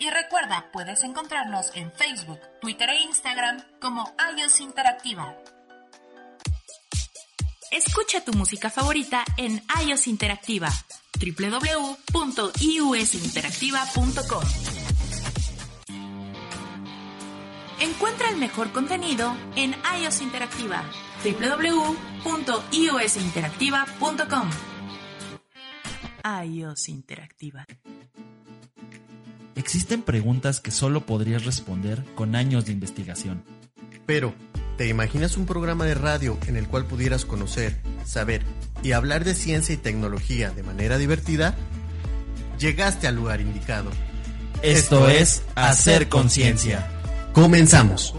Y recuerda, puedes encontrarnos en Facebook, Twitter e Instagram como iOS Interactiva. Escucha tu música favorita en iOS Interactiva www.iusinteractiva.com. Encuentra el mejor contenido en iOS Interactiva www.iusinteractiva.com. iOS Interactiva. Existen preguntas que solo podrías responder con años de investigación. Pero, ¿te imaginas un programa de radio en el cual pudieras conocer, saber y hablar de ciencia y tecnología de manera divertida? Llegaste al lugar indicado. Esto, es Hacer Conciencia. Comenzamos.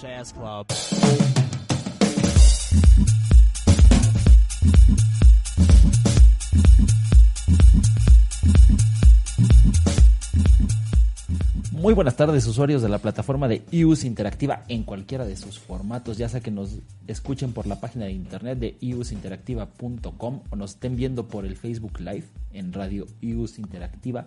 Jazz Club. Muy buenas tardes usuarios de la plataforma de iUS Interactiva en cualquiera de sus formatos, ya sea que nos escuchen por la página de internet de iusinteractiva.com o nos estén viendo por el Facebook Live en Radio iUS Interactiva.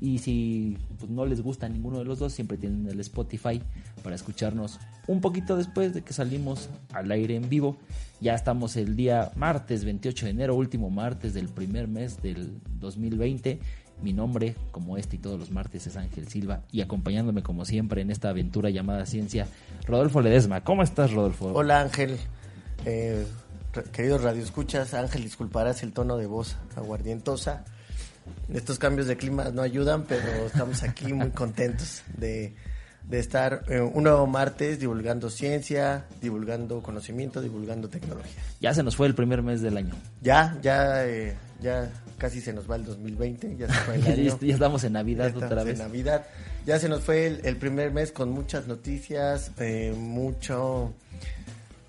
Y si pues, no les gusta ninguno de los dos, siempre tienen el Spotify para escucharnos un poquito después de que salimos al aire en vivo. Ya estamos el día martes 28 de enero, último martes del primer mes del 2020. Mi nombre, como este y todos los martes, es Ángel Silva y acompañándome como siempre en esta aventura llamada ciencia, Rodolfo Ledesma. ¿Cómo estás, Rodolfo? Hola Ángel, eh, queridos radioescuchas, Ángel, disculparás el tono de voz aguardientosa. Estos cambios de clima no ayudan, pero estamos aquí muy contentos de, de estar eh, un nuevo martes divulgando ciencia, divulgando conocimiento, divulgando tecnología. Ya se nos fue el primer mes del año. Ya, ya, eh, ya casi se nos va el 2020, ya se fue el año. ya estamos en Navidad Ya otra vez. En Navidad. Ya se nos fue el, el primer mes con muchas noticias, eh, mucho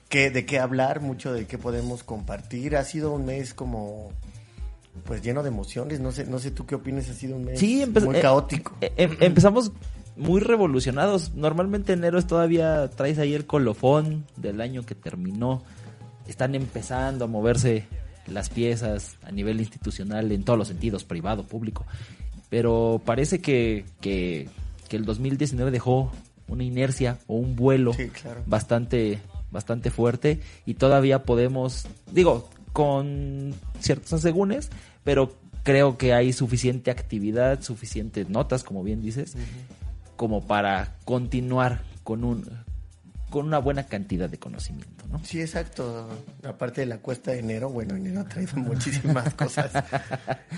que, de qué hablar, mucho de qué podemos compartir. Ha sido un mes como pues lleno de emociones. No sé, no sé tú qué opinas. Ha sido un mes Sí, muy eh, caótico. eh, em- empezamos muy revolucionados. Normalmente enero es todavía traes ahí el colofón del año que terminó. Están empezando a moverse las piezas a nivel institucional en todos los sentidos, privado, público. Pero parece que, que, que el 2019 dejó una inercia o un vuelo Sí, claro. bastante, bastante fuerte y todavía podemos, digo, con ciertos asegúnes, pero creo que hay suficiente actividad, suficientes notas, como bien dices, como para continuar con un con una buena cantidad de conocimiento, ¿no? Sí, exacto. Aparte de la cuesta de enero, bueno, enero ha traído muchísimas cosas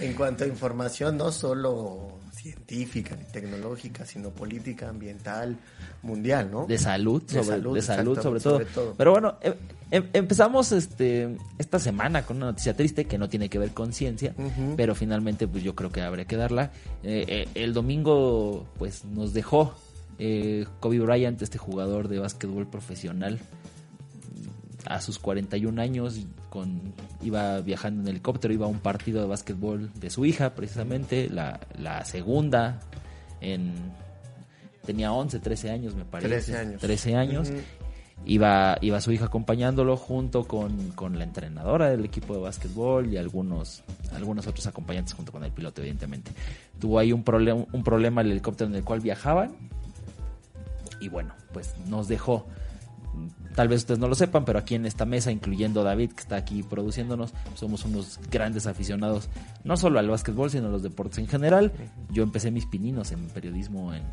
en cuanto a información, no solo científica ni tecnológica, sino política, ambiental, mundial, ¿no? De salud, De sobre, salud, de salud sobre, todo. sobre todo. Pero bueno, em- em- empezamos este esta semana con una noticia triste que no tiene que ver con ciencia, pero finalmente pues yo creo que habría que darla. Eh, eh, el domingo pues nos dejó eh, Kobe Bryant, este jugador de básquetbol profesional, a sus 41 años, con, iba viajando en helicóptero, iba a un partido de básquetbol de su hija, precisamente, la, la segunda, en, tenía 11, 13 años, me parece. 13 años. 13 años. Ujú. Iba, iba su hija acompañándolo junto con, con la entrenadora del equipo de básquetbol y algunos, algunos otros acompañantes junto con el piloto, evidentemente. Tuvo ahí un, problema un problema el helicóptero en el cual viajaban y bueno, pues nos dejó. Tal vez ustedes no lo sepan, pero aquí en esta mesa, incluyendo David, que está aquí produciéndonos, somos unos grandes aficionados, no solo al básquetbol, sino a los deportes en general. Yo empecé mis pininos en periodismo en,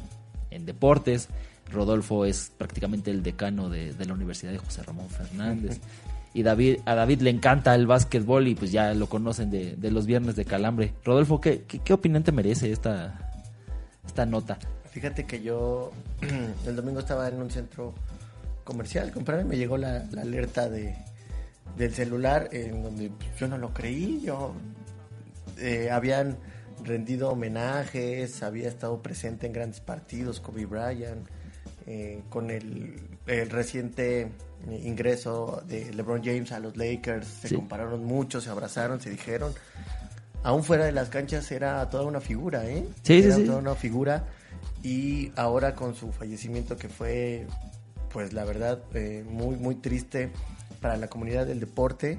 en deportes. Rodolfo es prácticamente el decano de, de la Universidad de José Ramón Fernández. Y David, a David le encanta el básquetbol y pues ya lo conocen de, de los viernes de calambre. Rodolfo, ¿qué, qué, qué opinión te merece esta, esta nota? Fíjate que yo el domingo estaba en un centro comercial, comprarme, me llegó la, la alerta de del celular en donde pues, yo no lo creí, yo eh, habían rendido homenajes, había estado presente en grandes partidos, Kobe Bryant, eh, con el, el reciente ingreso de LeBron James a los Lakers, se Sí. compararon mucho, se abrazaron, se dijeron, aún fuera de las canchas era toda una figura, ¿eh? Sí, sí, era sí. toda una figura y ahora con su fallecimiento que fue, pues la verdad, eh, muy, muy triste para la comunidad del deporte,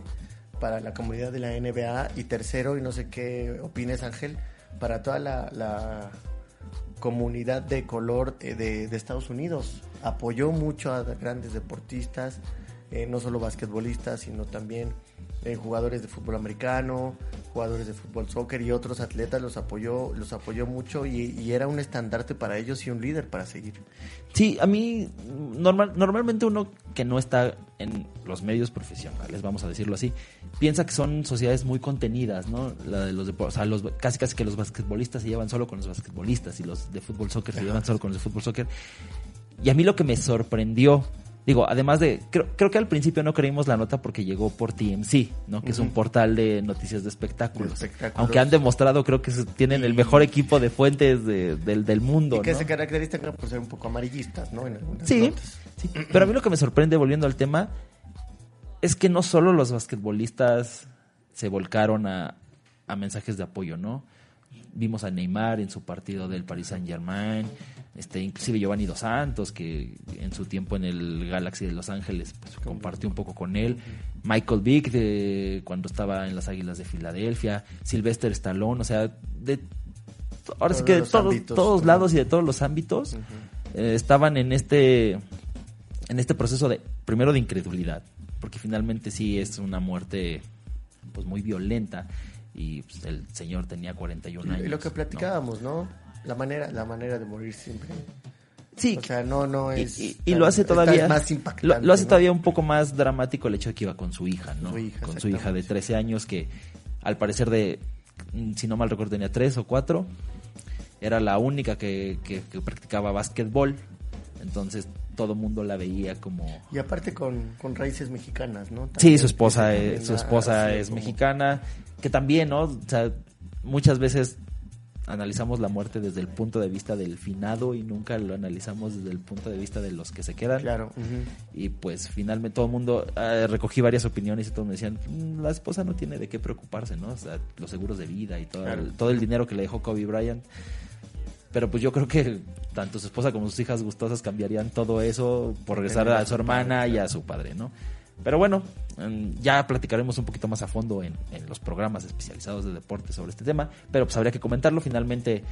para la comunidad de la NBA y tercero, y no sé qué opines Ángel, para toda la, comunidad de color eh, de, Estados Unidos. Apoyó mucho a grandes deportistas, eh, no solo basquetbolistas, sino también jugadores de fútbol americano, jugadores de fútbol soccer y otros atletas los apoyó, los apoyó mucho y, y, era un estandarte para ellos y un líder para seguir. Sí, a mí normal, normalmente uno que no está en los medios profesionales, vamos a decirlo así, piensa que son sociedades muy contenidas, ¿no? La de los o sea, los, casi casi que los basquetbolistas se llevan solo con los basquetbolistas y los de fútbol soccer se llevan solo con los de fútbol soccer. Y a mí lo que me sorprendió Digo, además de, creo, creo que al principio no creímos la nota porque llegó por TMC, ¿no? Que uh -huh. es un portal de noticias de espectáculos. de espectáculos. Aunque han demostrado, creo que tienen y... el mejor equipo de fuentes de, del, del, mundo. Y que ¿no? se caracterizan por ser un poco amarillistas, ¿no? En sí, notas. sí, pero a mí lo que me sorprende, volviendo al tema, es que no solo los basquetbolistas se volcaron a, a mensajes de apoyo, ¿no? Vimos a Neymar en su partido del Paris Saint Germain, este, inclusive Giovanni Dos Santos, que en su tiempo en el Galaxy de Los Ángeles pues, compartió un poco con él. Michael Vick, de, cuando estaba en las Águilas de Filadelfia. Sylvester Stallone, o sea, de ahora sí que de todos, ámbitos, todos lados y de todos los ámbitos uh -huh. eh, estaban en este en este proceso de primero de incredulidad, porque finalmente sí es una muerte pues muy violenta y pues, el señor tenía 41 años. Y lo que platicábamos, ¿no? ¿no? La manera la manera de morir siempre. Sí. O sea no no es y, y, y lo hace todavía más impactante, lo, lo hace ¿no? todavía un poco más dramático el hecho de que iba con su hija no su hija, con su hija de 13 años que al parecer de si no mal recuerdo tenía tres o cuatro. Era la única que, que, que practicaba básquetbol. Entonces todo mundo la veía como y aparte con, con raíces mexicanas no también sí su esposa es, su esposa es como... mexicana que también no o sea muchas veces analizamos la muerte desde el punto de vista del finado y nunca lo analizamos desde el punto de vista de los que se quedan. Claro. Uh -huh. Y pues finalmente todo el mundo, eh, recogí varias opiniones y todos me decían, mm, la esposa no tiene de qué preocuparse, ¿no? O sea, los seguros de vida y todo, claro. el, todo el dinero que le dejó Kobe Bryant. Pero pues yo creo que tanto su esposa como sus hijas gustosas cambiarían todo eso por regresar a su hermana y a su padre, ¿no? Pero bueno, ya platicaremos un poquito más a fondo en, en, los programas especializados de deporte sobre este tema, pero pues habría que comentarlo. Finalmente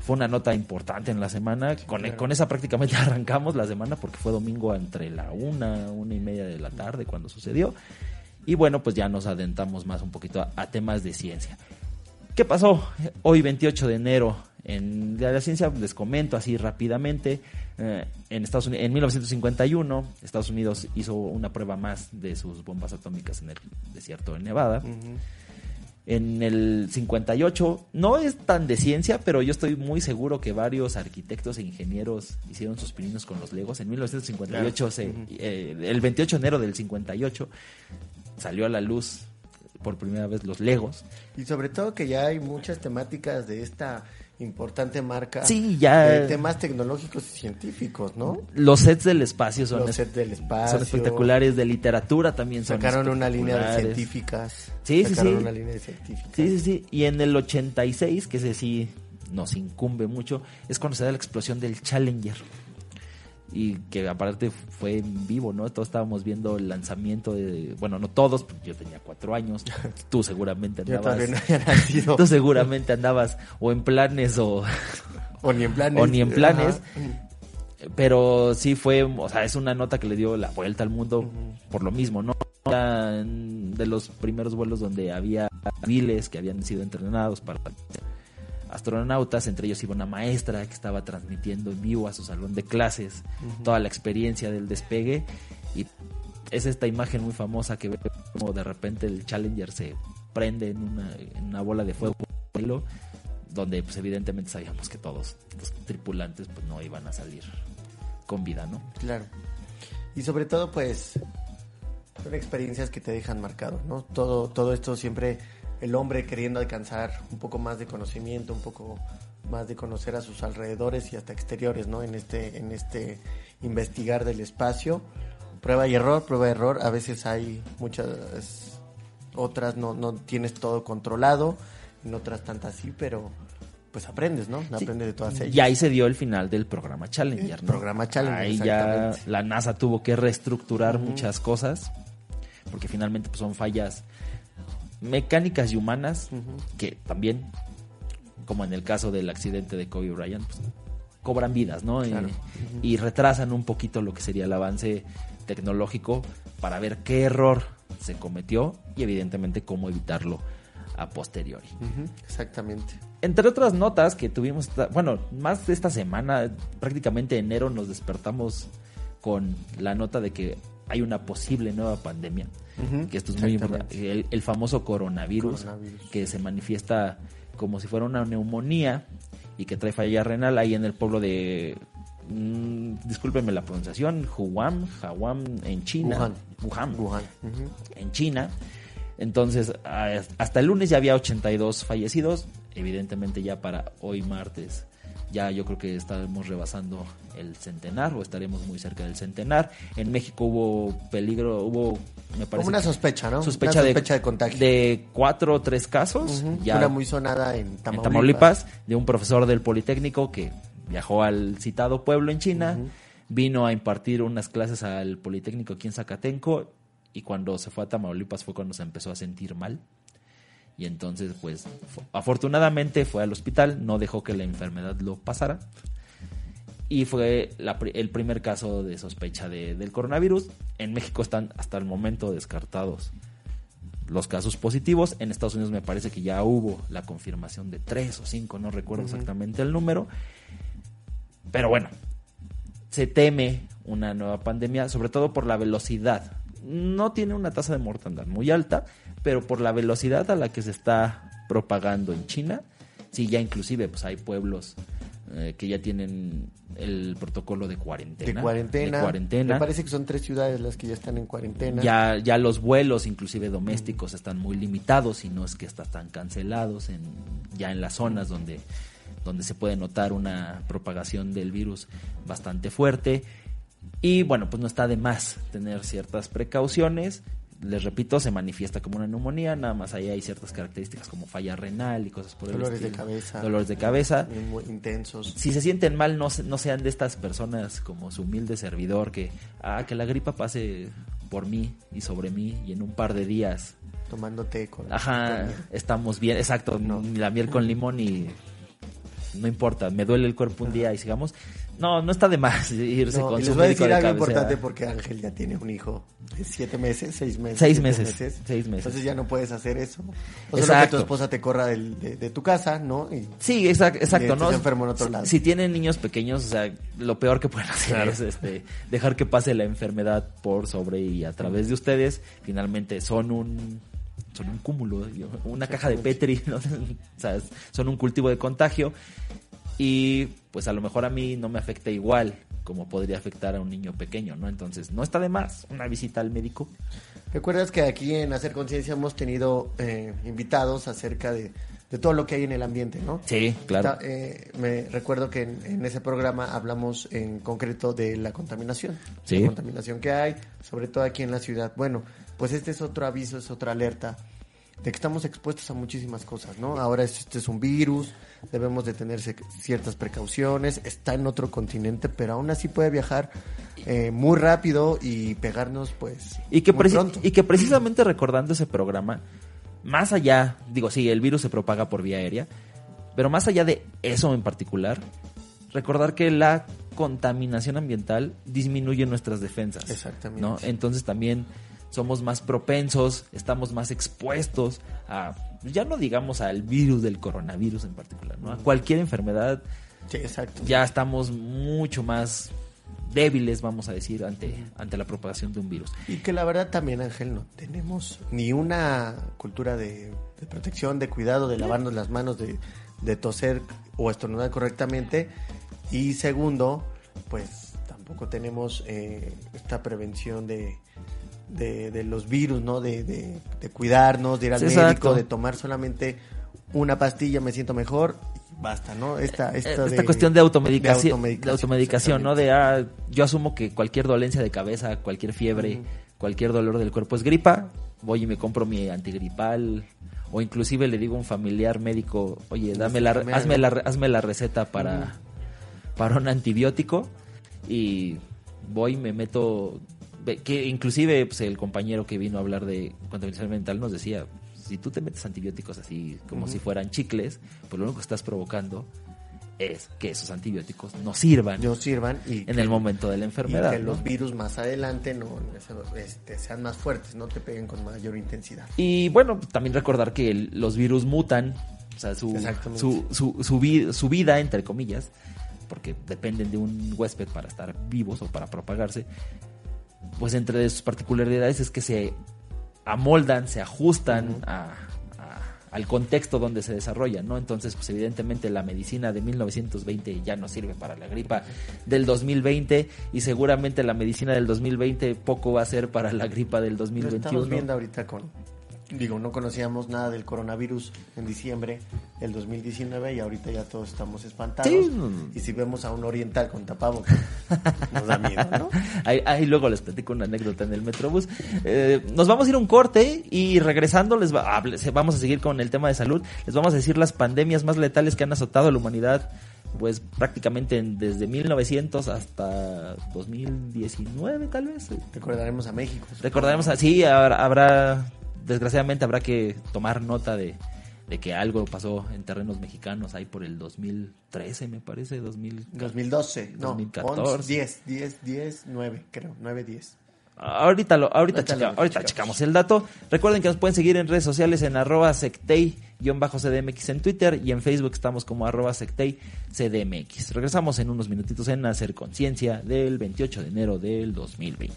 fue una nota importante en la semana. Sí, con, claro. con, esa prácticamente arrancamos la semana porque fue domingo entre la una, una y media de la tarde cuando sucedió. Y bueno, pues ya nos adentramos más un poquito a, a temas de ciencia. ¿Qué pasó hoy 28 de enero en de la ciencia? Les comento así rápidamente. Eh, en, Estados Unidos, en 1951, Estados Unidos hizo una prueba más de sus bombas atómicas en el desierto de Nevada. Uh -huh. En el 58, no es tan de ciencia, pero yo estoy muy seguro que varios arquitectos e ingenieros hicieron sus pininos con los legos. En 1958, claro. se, uh -huh. eh, el 28 de enero del 58, salió a la luz por primera vez los legos. Y sobre todo que ya hay muchas temáticas de esta importante marca sí, ya de temas tecnológicos y científicos, ¿no? Los sets del espacio son, los sets del espacio. son espectaculares, de literatura también son Sacaron una línea de científicas. Sí, Sacaron sí, sí. una línea de científicas. Sí, sí, sí. Y en el 86, que ese sí nos incumbe mucho, es cuando se da la explosión del Challenger. Y que aparte fue en vivo, ¿no? Todos estábamos viendo el lanzamiento de. Bueno, no todos, porque yo tenía cuatro años. Tú seguramente andabas. yo no había nacido. Tú seguramente andabas o en planes o. O ni en planes. O ni en planes. Ajá. Pero sí fue, o sea, es una nota que le dio la vuelta al mundo uh -huh. por lo mismo, ¿no? De los primeros vuelos donde había civiles que habían sido entrenados para astronautas, entre ellos iba una maestra que estaba transmitiendo en vivo a su salón de clases uh -huh. toda la experiencia del despegue y es esta imagen muy famosa que ve como de repente el Challenger se prende en una, en una bola de fuego donde pues evidentemente sabíamos que todos los tripulantes pues no iban a salir con vida, ¿no? Claro. Y sobre todo pues son experiencias que te dejan marcado, ¿no? Todo todo esto siempre el hombre queriendo alcanzar un poco más de conocimiento, un poco más de conocer a sus alrededores y hasta exteriores, ¿no? En este, en este investigar del espacio, prueba y error, prueba y error. A veces hay muchas otras no, no tienes todo controlado, en otras tantas sí, pero pues aprendes, ¿no? Aprendes de todas ellas. Y ahí se dio el final del programa Challenger, ¿no? programa Challenger, Ahí ya la NASA tuvo que reestructurar muchas cosas, porque finalmente pues, son fallas mecánicas y humanas que también, como en el caso del accidente de Kobe Bryant, pues, cobran vidas, ¿no? Claro. Eh, Y retrasan un poquito lo que sería el avance tecnológico para ver qué error se cometió y evidentemente cómo evitarlo a posteriori. Exactamente. Entre otras notas que tuvimos, bueno, más de esta semana, prácticamente enero nos despertamos con la nota de que hay una posible nueva pandemia, que esto es muy importante, el, el famoso coronavirus, Coronavirus. que se manifiesta como si fuera una neumonía y que trae falla renal ahí en el pueblo de, mm, discúlpenme la pronunciación, Wuhan en China, Wuhan. Wuhan, en China. Entonces, hasta el lunes ya había 82 fallecidos. Evidentemente ya para hoy martes, ya yo creo que estaremos rebasando el centenar o estaremos muy cerca del centenar. En México hubo peligro, hubo, me parece... Como una sospecha, ¿no? Sospecha, Una de, sospecha de contagio. de cuatro o tres casos. Ya Una muy sonada en en Tamaulipas. Tamaulipas, de un profesor del Politécnico que viajó al citado pueblo en China, vino a impartir unas clases al Politécnico aquí en Zacatenco y cuando se fue a Tamaulipas fue cuando se empezó a sentir mal. Y entonces, pues, afortunadamente fue al hospital, no dejó que la enfermedad lo pasara. Y fue la el primer caso de sospecha de- del coronavirus. En México están hasta el momento descartados los casos positivos. En Estados Unidos me parece que ya hubo la confirmación de tres o cinco, no recuerdo exactamente el número. Pero bueno, se teme una nueva pandemia, sobre todo por la velocidad. No tiene una tasa de mortandad muy alta, pero por la velocidad a la que se está propagando en China, sí, ya inclusive pues hay pueblos eh, que ya tienen el protocolo de cuarentena. De cuarentena. de cuarentena. Me parece que son tres ciudades las que ya están en cuarentena. Ya, ya los vuelos, inclusive domésticos, están muy limitados y no es que está- están cancelados en, ya en las zonas donde, donde se puede notar una propagación del virus bastante fuerte. Y bueno, pues no está de más tener ciertas precauciones. Les repito, se manifiesta como una neumonía, nada más ahí hay ciertas características como falla renal y cosas por el Dolores de estilo. cabeza. Dolores de cabeza muy intensos. si se sienten mal, no, no sean de estas personas como su humilde servidor que, ah, que la gripa pase por mí y sobre mí y en un par de días, Tomando té con. ajá, estamos bien, exacto, No. la miel con limón y no importa, me duele el cuerpo un día y sigamos. No, no está de más irse No, con y su les voy a decir de algo cabecera. importante porque Ángel ya tiene un hijo de siete meses, seis meses. Seis meses, seis meses. Entonces ya no puedes hacer eso. O solo que Exacto. tu esposa te corra de, de tu casa, ¿no? Y Sí, exacto, estés ¿no? enfermo en otro lado. Si tienen niños pequeños, o sea, lo peor que pueden hacer Claro. es este, dejar que pase la enfermedad por sobre y a través de ustedes. Finalmente son un son un cúmulo, una caja de Petri, ¿no? o sea, son un cultivo de contagio y pues a lo mejor a mí no me afecta igual como podría afectar a un niño pequeño, ¿no? Entonces, no está de más una visita al médico. recuerdas que aquí en Hacer Conciencia hemos tenido eh, invitados acerca de, de todo lo que hay en el ambiente, ¿no? Sí, claro. Está, eh, me recuerdo que en, en ese programa hablamos en concreto de la contaminación. Sí. La contaminación que hay, sobre todo aquí en la ciudad. Bueno, pues este es otro aviso, es otra alerta de que estamos expuestos a muchísimas cosas, ¿no? Ahora este es un virus, debemos de tener ciertas precauciones, está en otro continente, pero aún así puede viajar eh, muy rápido y pegarnos, pues, Y que, muy preci- pronto. y que precisamente recordando ese programa, más allá, digo, sí, el virus se propaga por vía aérea, pero más allá de eso en particular, recordar que la contaminación ambiental disminuye nuestras defensas. Exactamente. ¿no? Entonces también somos más propensos, estamos más expuestos a, ya no digamos al virus del coronavirus en particular, ¿no? A cualquier enfermedad Sí, exacto. ya estamos mucho más débiles, vamos a decir, ante, ante la propagación de un virus. Y que la verdad también, Ángel, no tenemos ni una cultura de, de protección, de cuidado, de lavarnos las manos, de, de toser o estornudar correctamente. Y segundo, pues tampoco tenemos eh, esta prevención de, de, de los virus, ¿no? De, de, de cuidarnos, de ir al médico, de tomar solamente una pastilla, me siento mejor. Basta, ¿no? Esta, Eh, esta, esta cuestión de automedicación, de automedicación, automedicación, ¿no? De, ah, yo asumo que cualquier dolencia de cabeza, cualquier fiebre, cualquier dolor del cuerpo es gripa, voy y me compro mi antigripal o inclusive le digo a un familiar médico, oye, dame la, hazme, la, hazme la receta para, para un antibiótico y voy, me meto, que inclusive pues, el compañero que vino a hablar de contaminación mental nos decía, si tú te metes antibióticos así como si fueran chicles, pues lo único que estás provocando es que esos antibióticos no sirvan No sirvan y, en el momento de la y enfermedad. que ¿no? los virus más adelante no este, sean más fuertes, no te peguen con mayor intensidad. Y bueno, también recordar que el- los virus mutan, o sea, su, su, su, su vida, entre comillas, porque dependen de un huésped para estar vivos o para propagarse, pues entre sus particularidades es que se amoldan, se ajustan a- a- al contexto donde se desarrollan, ¿no? Entonces, pues evidentemente la medicina de 1920 ya no sirve para la gripa del 2020 y seguramente la medicina del 2020 poco va a ser para la gripa del Lo 2021. estamos viendo ahorita con, digo, no conocíamos nada del coronavirus en diciembre del 2019 y ahorita ya todos estamos espantados. Sí. Y si vemos a un oriental con tapabocas, nos da miedo, ¿no? Ahí, ahí luego les platico una anécdota en el Metrobús. Eh, nos vamos a ir a un corte y regresando les va, hable- se- vamos a seguir con el tema de salud. Les vamos a decir las pandemias más letales que han azotado a la humanidad, pues prácticamente en- desde 1900 hasta 2019 tal vez. Recordaremos a México. Recordaremos así, habrá, habrá, desgraciadamente habrá que tomar nota de, de que algo pasó en terrenos mexicanos ahí por el 2013 me parece, 2000. 2012, no, 2014. 11, 10, 10, 10, 9, creo, 9, 10. Ahorita lo, ahorita, Ahorita checa- lo ahorita checamos. checamos el dato. Recuerden que nos pueden seguir en redes sociales en arroba sectei-cdmx en Twitter y en Facebook estamos como arroba sectei-cdmx. Regresamos en unos minutitos en Hacer Conciencia del 28 de enero del 2020.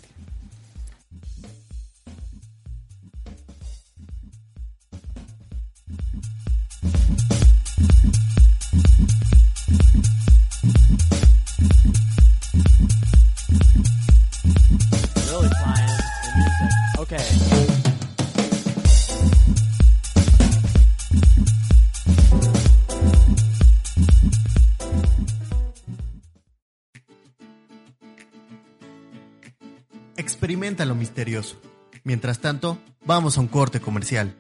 Experimenta lo misterioso. Mientras tanto, vamos a un corte comercial.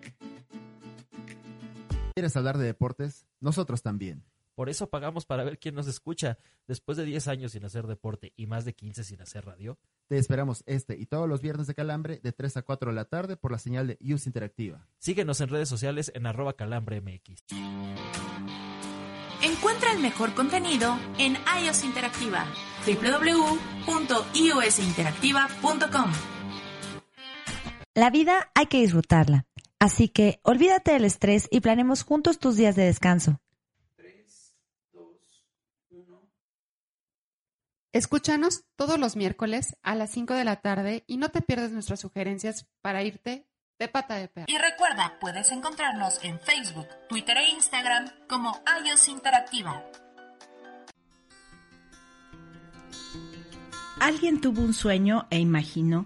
¿Quieres hablar de deportes? Nosotros también. Por eso pagamos para ver quién nos escucha. Después de 10 años sin hacer deporte y más de 15 sin hacer radio. Te esperamos este y todos los viernes de Calambre de 3 a 4 de la tarde por la señal de Use Interactiva. Síguenos en redes sociales en arroba calambremx. Encuentra el mejor contenido en iOS Interactiva. www.iosinteractiva.com La vida hay que disfrutarla. Así que olvídate del estrés y planemos juntos tus días de descanso. Escúchanos todos los miércoles a las 5 de la tarde y no te pierdas nuestras sugerencias para irte de pata de perro. Y recuerda, puedes encontrarnos en Facebook, Twitter e Instagram como iOS Interactiva. Alguien tuvo un sueño e imaginó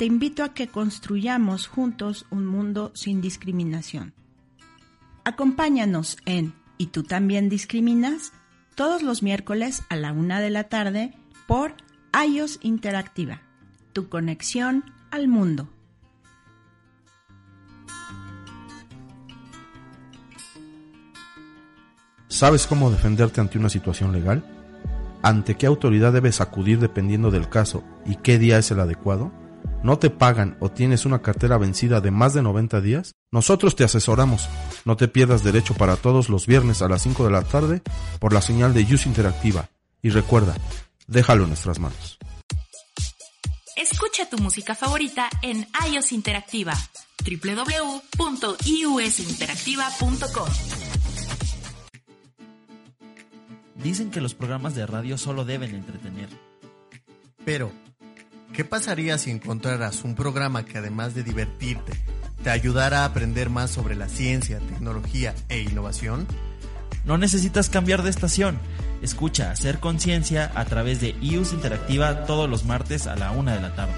te invito a que construyamos juntos un mundo sin discriminación. Acompáñanos en ¿Y tú también discriminas? todos los miércoles a la una de la tarde por iOS Interactiva, tu conexión al mundo. ¿Sabes cómo defenderte ante una situación legal? ¿Ante qué autoridad debes acudir dependiendo del caso y qué día es el adecuado? ¿No te pagan o tienes una cartera vencida de más de 90 días? Nosotros te asesoramos. No te pierdas derecho para todos los viernes a las 5 de la tarde por la señal de Use Interactiva. Y recuerda, déjalo en nuestras manos. Escucha tu música favorita en iOS Interactiva. www.iusinteractiva.com Dicen que los programas de radio solo deben entretener. Pero, ¿qué pasaría si encontraras un programa que además de divertirte, te ayudara a aprender más sobre la ciencia, tecnología e innovación? No necesitas cambiar de estación. Escucha Hacer Conciencia a través de IUS Interactiva todos los martes a la una de la tarde.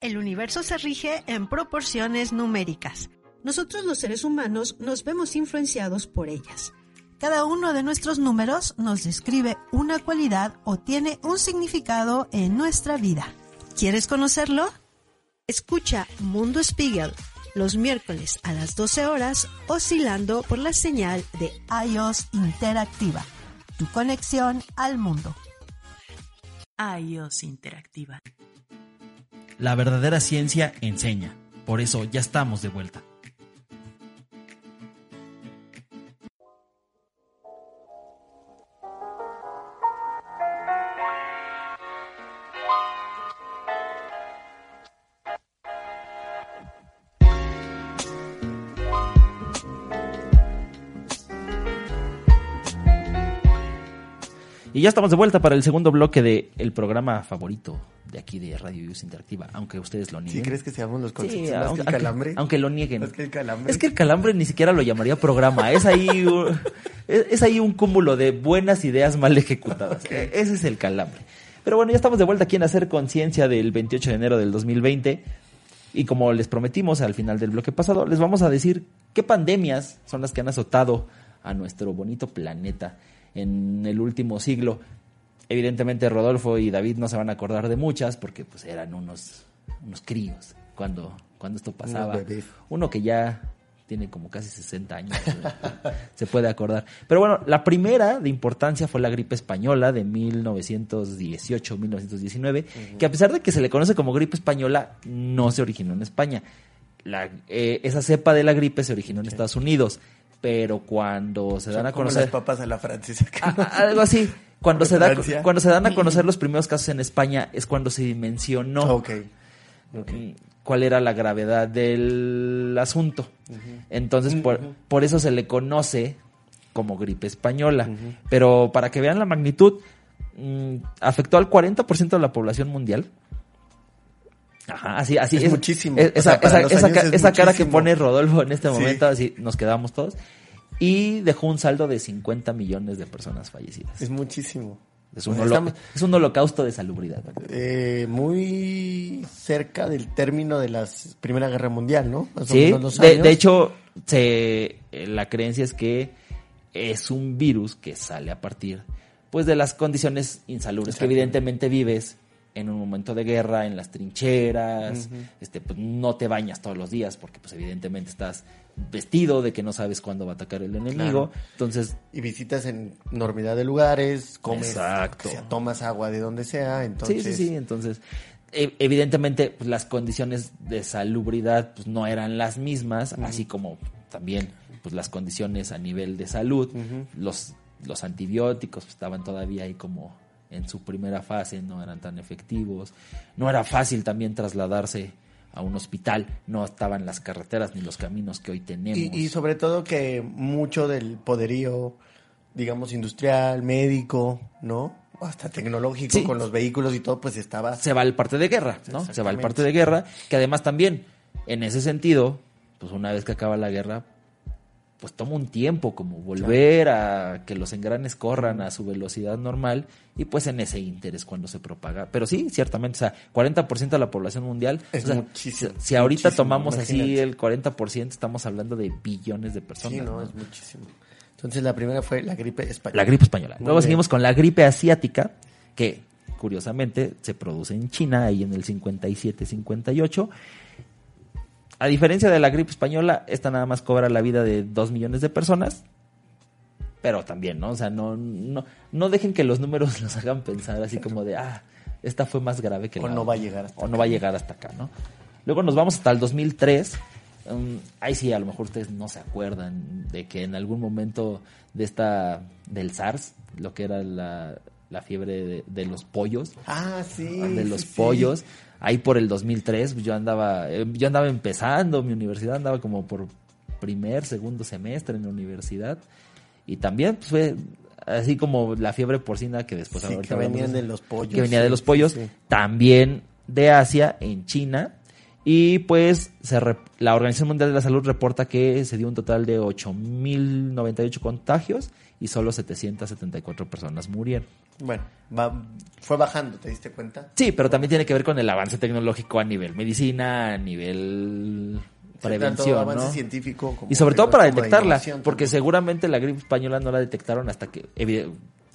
El universo se rige en proporciones numéricas. Nosotros los seres humanos nos vemos influenciados por ellas. Cada uno de nuestros números nos describe una cualidad o tiene un significado en nuestra vida. ¿Quieres conocerlo? Escucha Mundo Spiegel los miércoles a las 12 horas oscilando por la señal de iOS Interactiva, tu conexión al mundo. iOS Interactiva. La verdadera ciencia enseña. Por eso ya estamos de vuelta. Y ya estamos de vuelta para el segundo bloque del el programa favorito de aquí de Radio Use Interactiva, aunque ustedes lo nieguen. ¿Sí crees que seamos los Sí, conceptos que aunque, el calambre? aunque- aunque lo nieguen. Más que el calambre. Es que el calambre ni siquiera lo llamaría programa. Es ahí, un- es, es ahí un cúmulo de buenas ideas mal ejecutadas. E- Ese es el calambre. Pero bueno, ya estamos de vuelta aquí en Hacer Conciencia del 28 de enero del 2020. Y como les prometimos al final del bloque pasado, les vamos a decir qué pandemias son las que han azotado a nuestro bonito planeta en el último siglo. Evidentemente Rodolfo y David no se van a acordar de muchas porque pues eran unos, unos críos cuando, cuando esto pasaba. Uno que ya tiene como casi 60 años, se puede acordar. Pero bueno, la primera de importancia fue la gripe española de 1918-1919, que a pesar de que se le conoce como gripe española, no se originó en España. La, eh, esa cepa de la gripe se originó en Estados Unidos, pero cuando se dan a como conocer... las papas a la francesa. que A- no- a- algo así. Cuando se, da, cuando se dan a conocer los primeros casos en España es cuando se dimensionó Ok. mm, cuál era la gravedad del asunto. Entonces, por, por eso se le conoce como gripe española. Pero para que vean la magnitud, mm, afectó al 40% de la población mundial. Ajá, así, así Es muchísimo. es- O esa sea, esa- esa es cara que muchísimo. pone Rodolfo en este Sí. momento, así nos quedamos todos. Y dejó un saldo de 50 millones de personas fallecidas. Es muchísimo. Es un, O sea, holo- estamos, es un holocausto de salubridad. eh, muy cerca del término de la Primera Guerra Mundial, ¿no? Más o Sí, menos de, hecho, se, eh, la creencia es que es un virus que sale a partir pues de las condiciones insalubres que evidentemente vives en un momento de guerra, en las trincheras, este, pues, no te bañas todos los días porque pues evidentemente estás vestido de que no sabes cuándo va a atacar el enemigo. Claro. Entonces, Y visitas en enormidad de lugares, comes, Exacto. sea, tomas agua de donde sea, entonces... Sí, sí, sí. Entonces, e- evidentemente, pues, las condiciones de salubridad pues, no eran las mismas, así como también pues, las condiciones a nivel de salud. los, los antibióticos pues, estaban todavía ahí como en su primera fase, no eran tan efectivos. No era fácil también trasladarse a un hospital, no estaban las carreteras ni los caminos que hoy tenemos. Y, y sobre todo que mucho del poderío, digamos, industrial, médico, ¿no? Hasta tecnológico, Sí. con los vehículos y todo, pues estaba... se va al parte de guerra, ¿no? Se va al Exactamente. parte de guerra, que además también, en ese sentido, pues una vez que acaba la guerra, pues toma un tiempo como volver a que los engranes corran a su velocidad normal y pues en ese interés cuando se propaga. Pero sí, ciertamente, o sea, 40% de la población mundial. Es o sea, muchísimo, Si, ahorita muchísimo, tomamos así el 40%, estamos hablando de billones de personas. Sí, no, ¿no? es muchísimo. Entonces la primera fue la gripe española. La gripe española. Muy Luego bien. seguimos con la gripe asiática, que curiosamente se produce en China, ahí en el 57-58. A diferencia de la gripe española, esta nada más cobra la vida de 2 millones de personas. Pero también, ¿no? O sea, no, no, no dejen que los números los hagan pensar así como de, ah, esta fue más grave que O la no otra". va a llegar hasta O no va a llegar hasta acá, ¿no? Luego nos vamos hasta el 2003. Um, ahí sí, a lo mejor ustedes no se acuerdan de que en algún momento de esta, del SARS, lo que era la, la fiebre de, de los pollos, Ah, sí. de los sí, sí. Ahí por el 2003, pues, yo andaba, eh, yo andaba empezando, mi universidad andaba como por primer, segundo semestre en la universidad, y también pues, fue así como la fiebre porcina que después Sí, ahorita que venían de- los pollos, que venía de los pollos, sí. también de Asia, en China, Y pues se rep- la Organización Mundial de la Salud reporta que se dio un total de 8.098 contagios y solo 774 personas murieron. Bueno, va- fue bajando, ¿te diste cuenta? Sí, pero también tiene que ver con el avance tecnológico a nivel medicina, a nivel prevención, avance ¿no? científico como Y sobre todo para detectarla, porque también. seguramente la gripe española no la detectaron hasta que,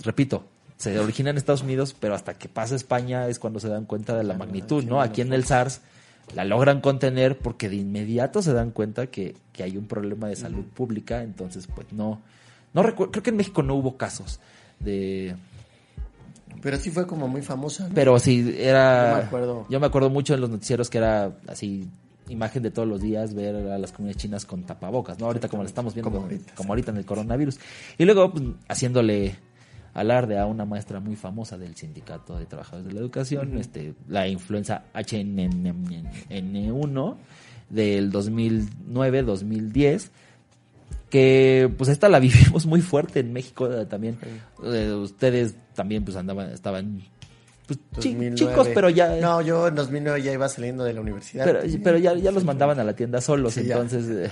repito, se origina en Estados Unidos, pero hasta que pasa a España es cuando se dan cuenta de la magnitud, ¿no? Aquí en el SARS la logran contener porque de inmediato se dan cuenta que, que hay un problema de salud pública, entonces pues no, no recuerdo, creo que en México no hubo casos de, Pero sí fue como muy famosa. ¿no? pero sí, era. Yo me acuerdo. yo me acuerdo mucho en los noticieros que era así, imagen de todos los días, ver a las comunidades chinas con tapabocas, ¿no? Ahorita como lo estamos viendo, Como como ahorita, ahorita, en el coronavirus. Y luego pues, haciéndole alarde a una maestra muy famosa del Sindicato de Trabajadores de la Educación, este, la influenza HN1 del 2009-2010 que pues esta la vivimos muy fuerte en México eh, también. Eh, ustedes también pues andaban, estaban pues, chi- 2009. chicos, pero ya... No, yo en 2009 ya iba saliendo de la universidad. pero, pero ya, ya los mandaban a la tienda solos, Sí, entonces... eh,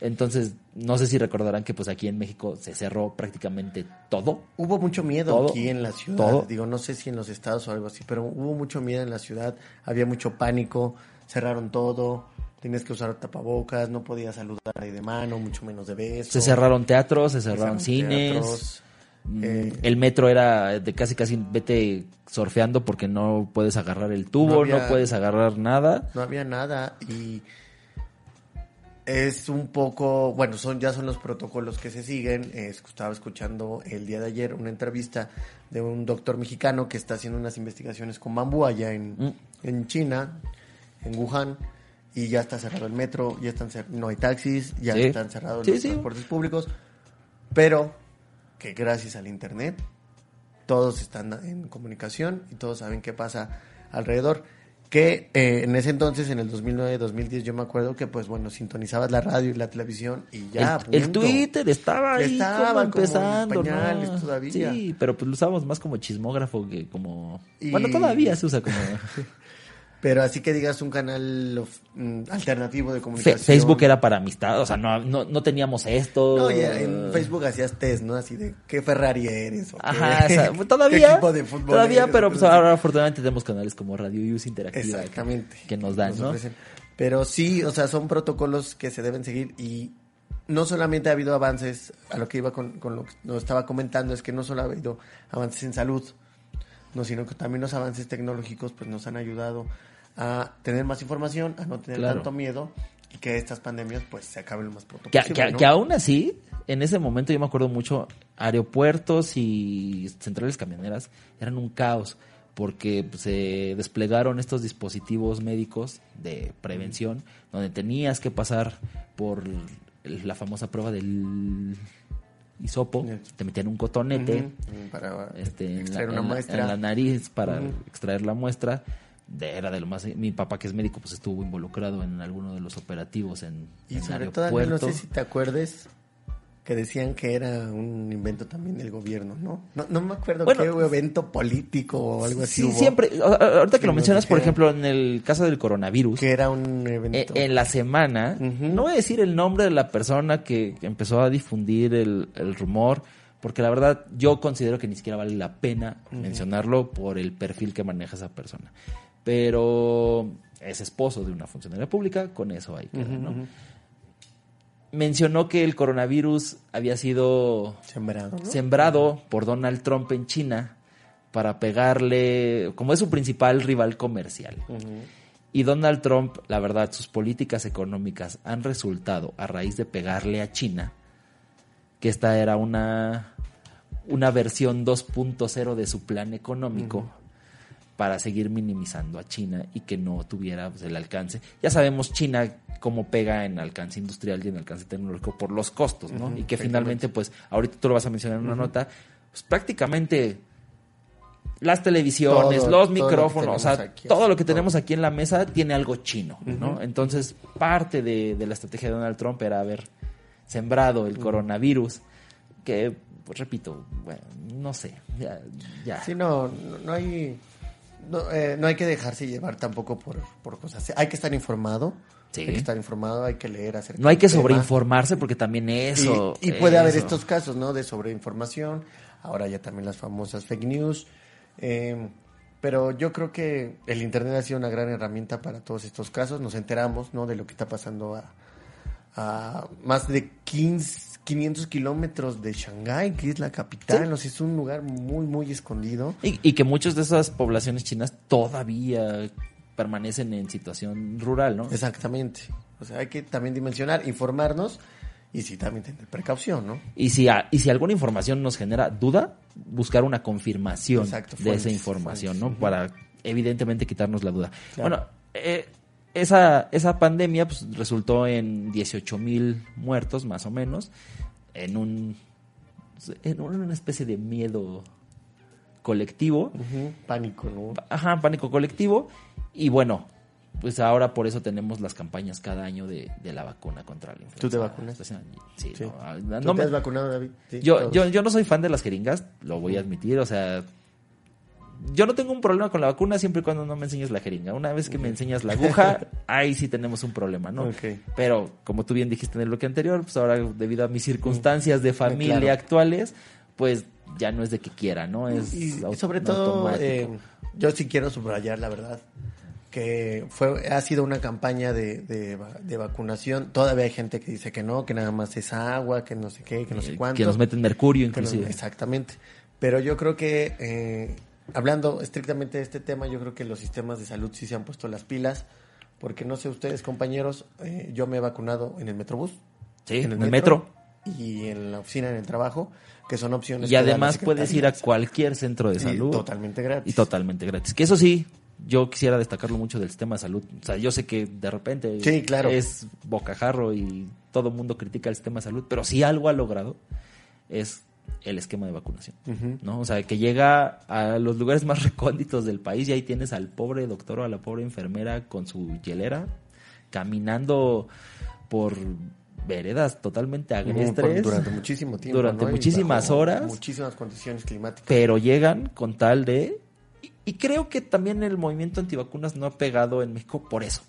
entonces, no sé si recordarán que pues aquí en México se cerró prácticamente todo. Hubo mucho miedo Todo. aquí en la ciudad. Todo. Digo, no sé si en los estados o algo así, pero hubo mucho miedo en la ciudad. Había mucho pánico, cerraron todo. Tenías que usar tapabocas, no podías saludar de mano, mucho menos de beso. Se cerraron teatros, se cerraron cerraron cines. teatros. Mm, Eh, el metro era de casi casi vete surfeando porque no puedes agarrar el tubo, No puedes agarrar nada. No había nada y es un poco, bueno, son ya son los protocolos que se siguen. Eh, estaba escuchando el día de ayer una entrevista de un doctor mexicano que está haciendo unas investigaciones con bambú allá en, Mm. en China, en Wuhan, y ya está cerrado el metro, ya están no hay taxis, ya Sí. están cerrados Sí, los sí. transportes públicos, pero que gracias al internet todos están en comunicación y todos saben qué pasa alrededor. Que eh, en ese entonces, en el 2009-2010, yo me acuerdo que, pues bueno, sintonizabas la radio y la televisión y ya. el, el. Twitter estaba ahí estaba como como en empezando, pañales ¿no? todavía. Sí, pero pues lo usamos más como chismógrafo que como... Y- Bueno, todavía se usa como... Pero así que digas un canal of- mm, alternativo de Fe- comunicación. Facebook era para amistad, o sea, no, no, no teníamos esto. No, ya en Facebook hacías test, ¿no? Así de qué Ferrari eres o Ajá, qué, o sea, qué todavía, equipo de fútbol todavía, eres, pero pues ahora afortunadamente tenemos canales como Radio Use Interactiva. Exactamente. Que nos dan, Nos ¿no? ofrecen. Pero sí, o sea, son protocolos que se deben seguir y no solamente ha habido avances, a lo que iba con, con lo que nos estaba comentando, es que no solo ha habido avances en salud, no, sino que también los avances tecnológicos pues nos han ayudado a tener más información, a no tener Claro. tanto miedo y que estas pandemias pues se acaben lo más pronto Que, posible, que- ¿no? que aún así, en ese momento yo me acuerdo mucho, aeropuertos y centrales camioneras eran un caos porque pues, se desplegaron estos dispositivos médicos de prevención donde tenías que pasar por la famosa prueba del hisopo, te metían un cotonete Ujú, para este, en, la, extraer una en la- muestra. en la nariz para Ujú. extraer la muestra. De- era de lo más. Mi papá, que es médico, pues estuvo involucrado en alguno de los operativos en, Y en sobre todo, Daniel, no aeropuerto. sé si te acuerdes que decían que era un invento también del gobierno, ¿no? No, no me acuerdo Bueno, qué evento político o algo así Sí, hubo. siempre. Ahorita que Que lo mencionas, por ejemplo, en el caso del coronavirus. Que era un eh, evento. en la semana, no voy a decir el nombre de la persona que, empezó a difundir el, el rumor, porque la verdad yo considero que ni siquiera vale la pena mencionarlo por el perfil que maneja esa persona. Pero es esposo de una funcionaria pública, con eso hay que ¿no? Mencionó que el coronavirus había sido Sembrado, ¿no? sembrado por Donald Trump en China para pegarle, como es su principal rival comercial. Y Donald Trump, la verdad, sus políticas económicas han resultado a raíz de pegarle a China, que esta era una, una versión 2.0 de su plan económico. Para seguir minimizando a China y que no tuviera pues, el alcance. Ya sabemos China cómo pega en alcance industrial y en alcance tecnológico por los costos, ¿no? Y que finalmente, pues, ahorita tú lo vas a mencionar en una nota, pues prácticamente las televisiones, Todo- los lo micrófonos, o sea, aquí, todo lo que todo. tenemos aquí en la mesa tiene algo chino, ¿no? Entonces, parte de, de la estrategia de Donald Trump era haber sembrado el coronavirus, que, pues, repito, bueno, no sé, ya, ya. Sí, no, no, no hay... no, eh, no hay que dejarse llevar tampoco por, por cosas. Hay que estar informado. Sí. Hay que estar informado, hay que leer acerca No hay que sobreinformarse porque también eso. Y, y puede haber estos casos, ¿no? De sobreinformación. Ahora ya también las famosas fake news. Eh, pero yo creo que el Internet ha sido una gran herramienta para todos estos casos. Nos enteramos, ¿no? De lo que está pasando a, a más de 15, 500 kilómetros de Shanghái, que es la capital. O sea, es un lugar muy, muy escondido. Y, y que muchas de esas poblaciones chinas todavía permanecen en situación rural, ¿no? Exactamente. O sea, hay que también dimensionar, informarnos y sí también tener precaución, ¿no? Y si, a- y si alguna información nos genera duda, buscar una confirmación Exacto, de esa información, fuentes, ¿no? Para evidentemente quitarnos la duda. Claro. Bueno, eh, esa, esa pandemia pues, resultó en 18 mil muertos, más o menos, en un en una especie de miedo colectivo. Pánico, ¿no? Ajá, pánico colectivo. Y bueno, pues ahora por eso tenemos las campañas cada año de, de la vacuna contra la influenza. ¿Tú te vacunas? Sí, Sí. no, ah, ¿Tú no te me- has vacunado, David? Sí, yo, yo, yo no soy fan de las jeringas, lo voy a admitir, o sea, yo no tengo un problema con la vacuna siempre y cuando no me enseñes la jeringa. Una vez que me enseñas la aguja, ahí sí tenemos un problema, ¿no? Pero como tú bien dijiste en el bloque anterior, pues ahora debido a mis circunstancias de familia claro. actuales, pues ya no es de que quiera, ¿no? Es y, sobre todo, eh, yo sí quiero subrayar la verdad que fue ha sido una campaña de, de, va- de vacunación. Todavía hay gente que dice que no, que nada más es agua, que no sé qué, que no sé Eh, cuánto. que nos meten mercurio inclusive. exactamente. Pero yo creo que, eh, hablando estrictamente de este tema, yo creo que los sistemas de salud sí se han puesto las pilas. Porque no sé ustedes, compañeros, eh, yo me he vacunado en el Metrobús. Sí, en el metro. Y en la oficina, en el trabajo, que son opciones. Y además puedes ir a cualquier centro de Y salud. totalmente gratis. Y totalmente gratis. Que eso sí, yo quisiera destacarlo mucho del sistema de salud. O sea, yo sé que de repente Sí, claro. es bocajarro y todo el mundo critica el sistema de salud, pero si algo ha logrado es el esquema de vacunación. ¿no? O sea, que llega a los lugares más recónditos del país y ahí tienes al pobre doctor o a la pobre enfermera con su hielera caminando por veredas totalmente por- durante muchísimo tiempo. durante muchísimas horas Muchísimas condiciones climáticas. pero llegan con tal de... Y, y creo que también el movimiento antivacunas no ha pegado en México por eso,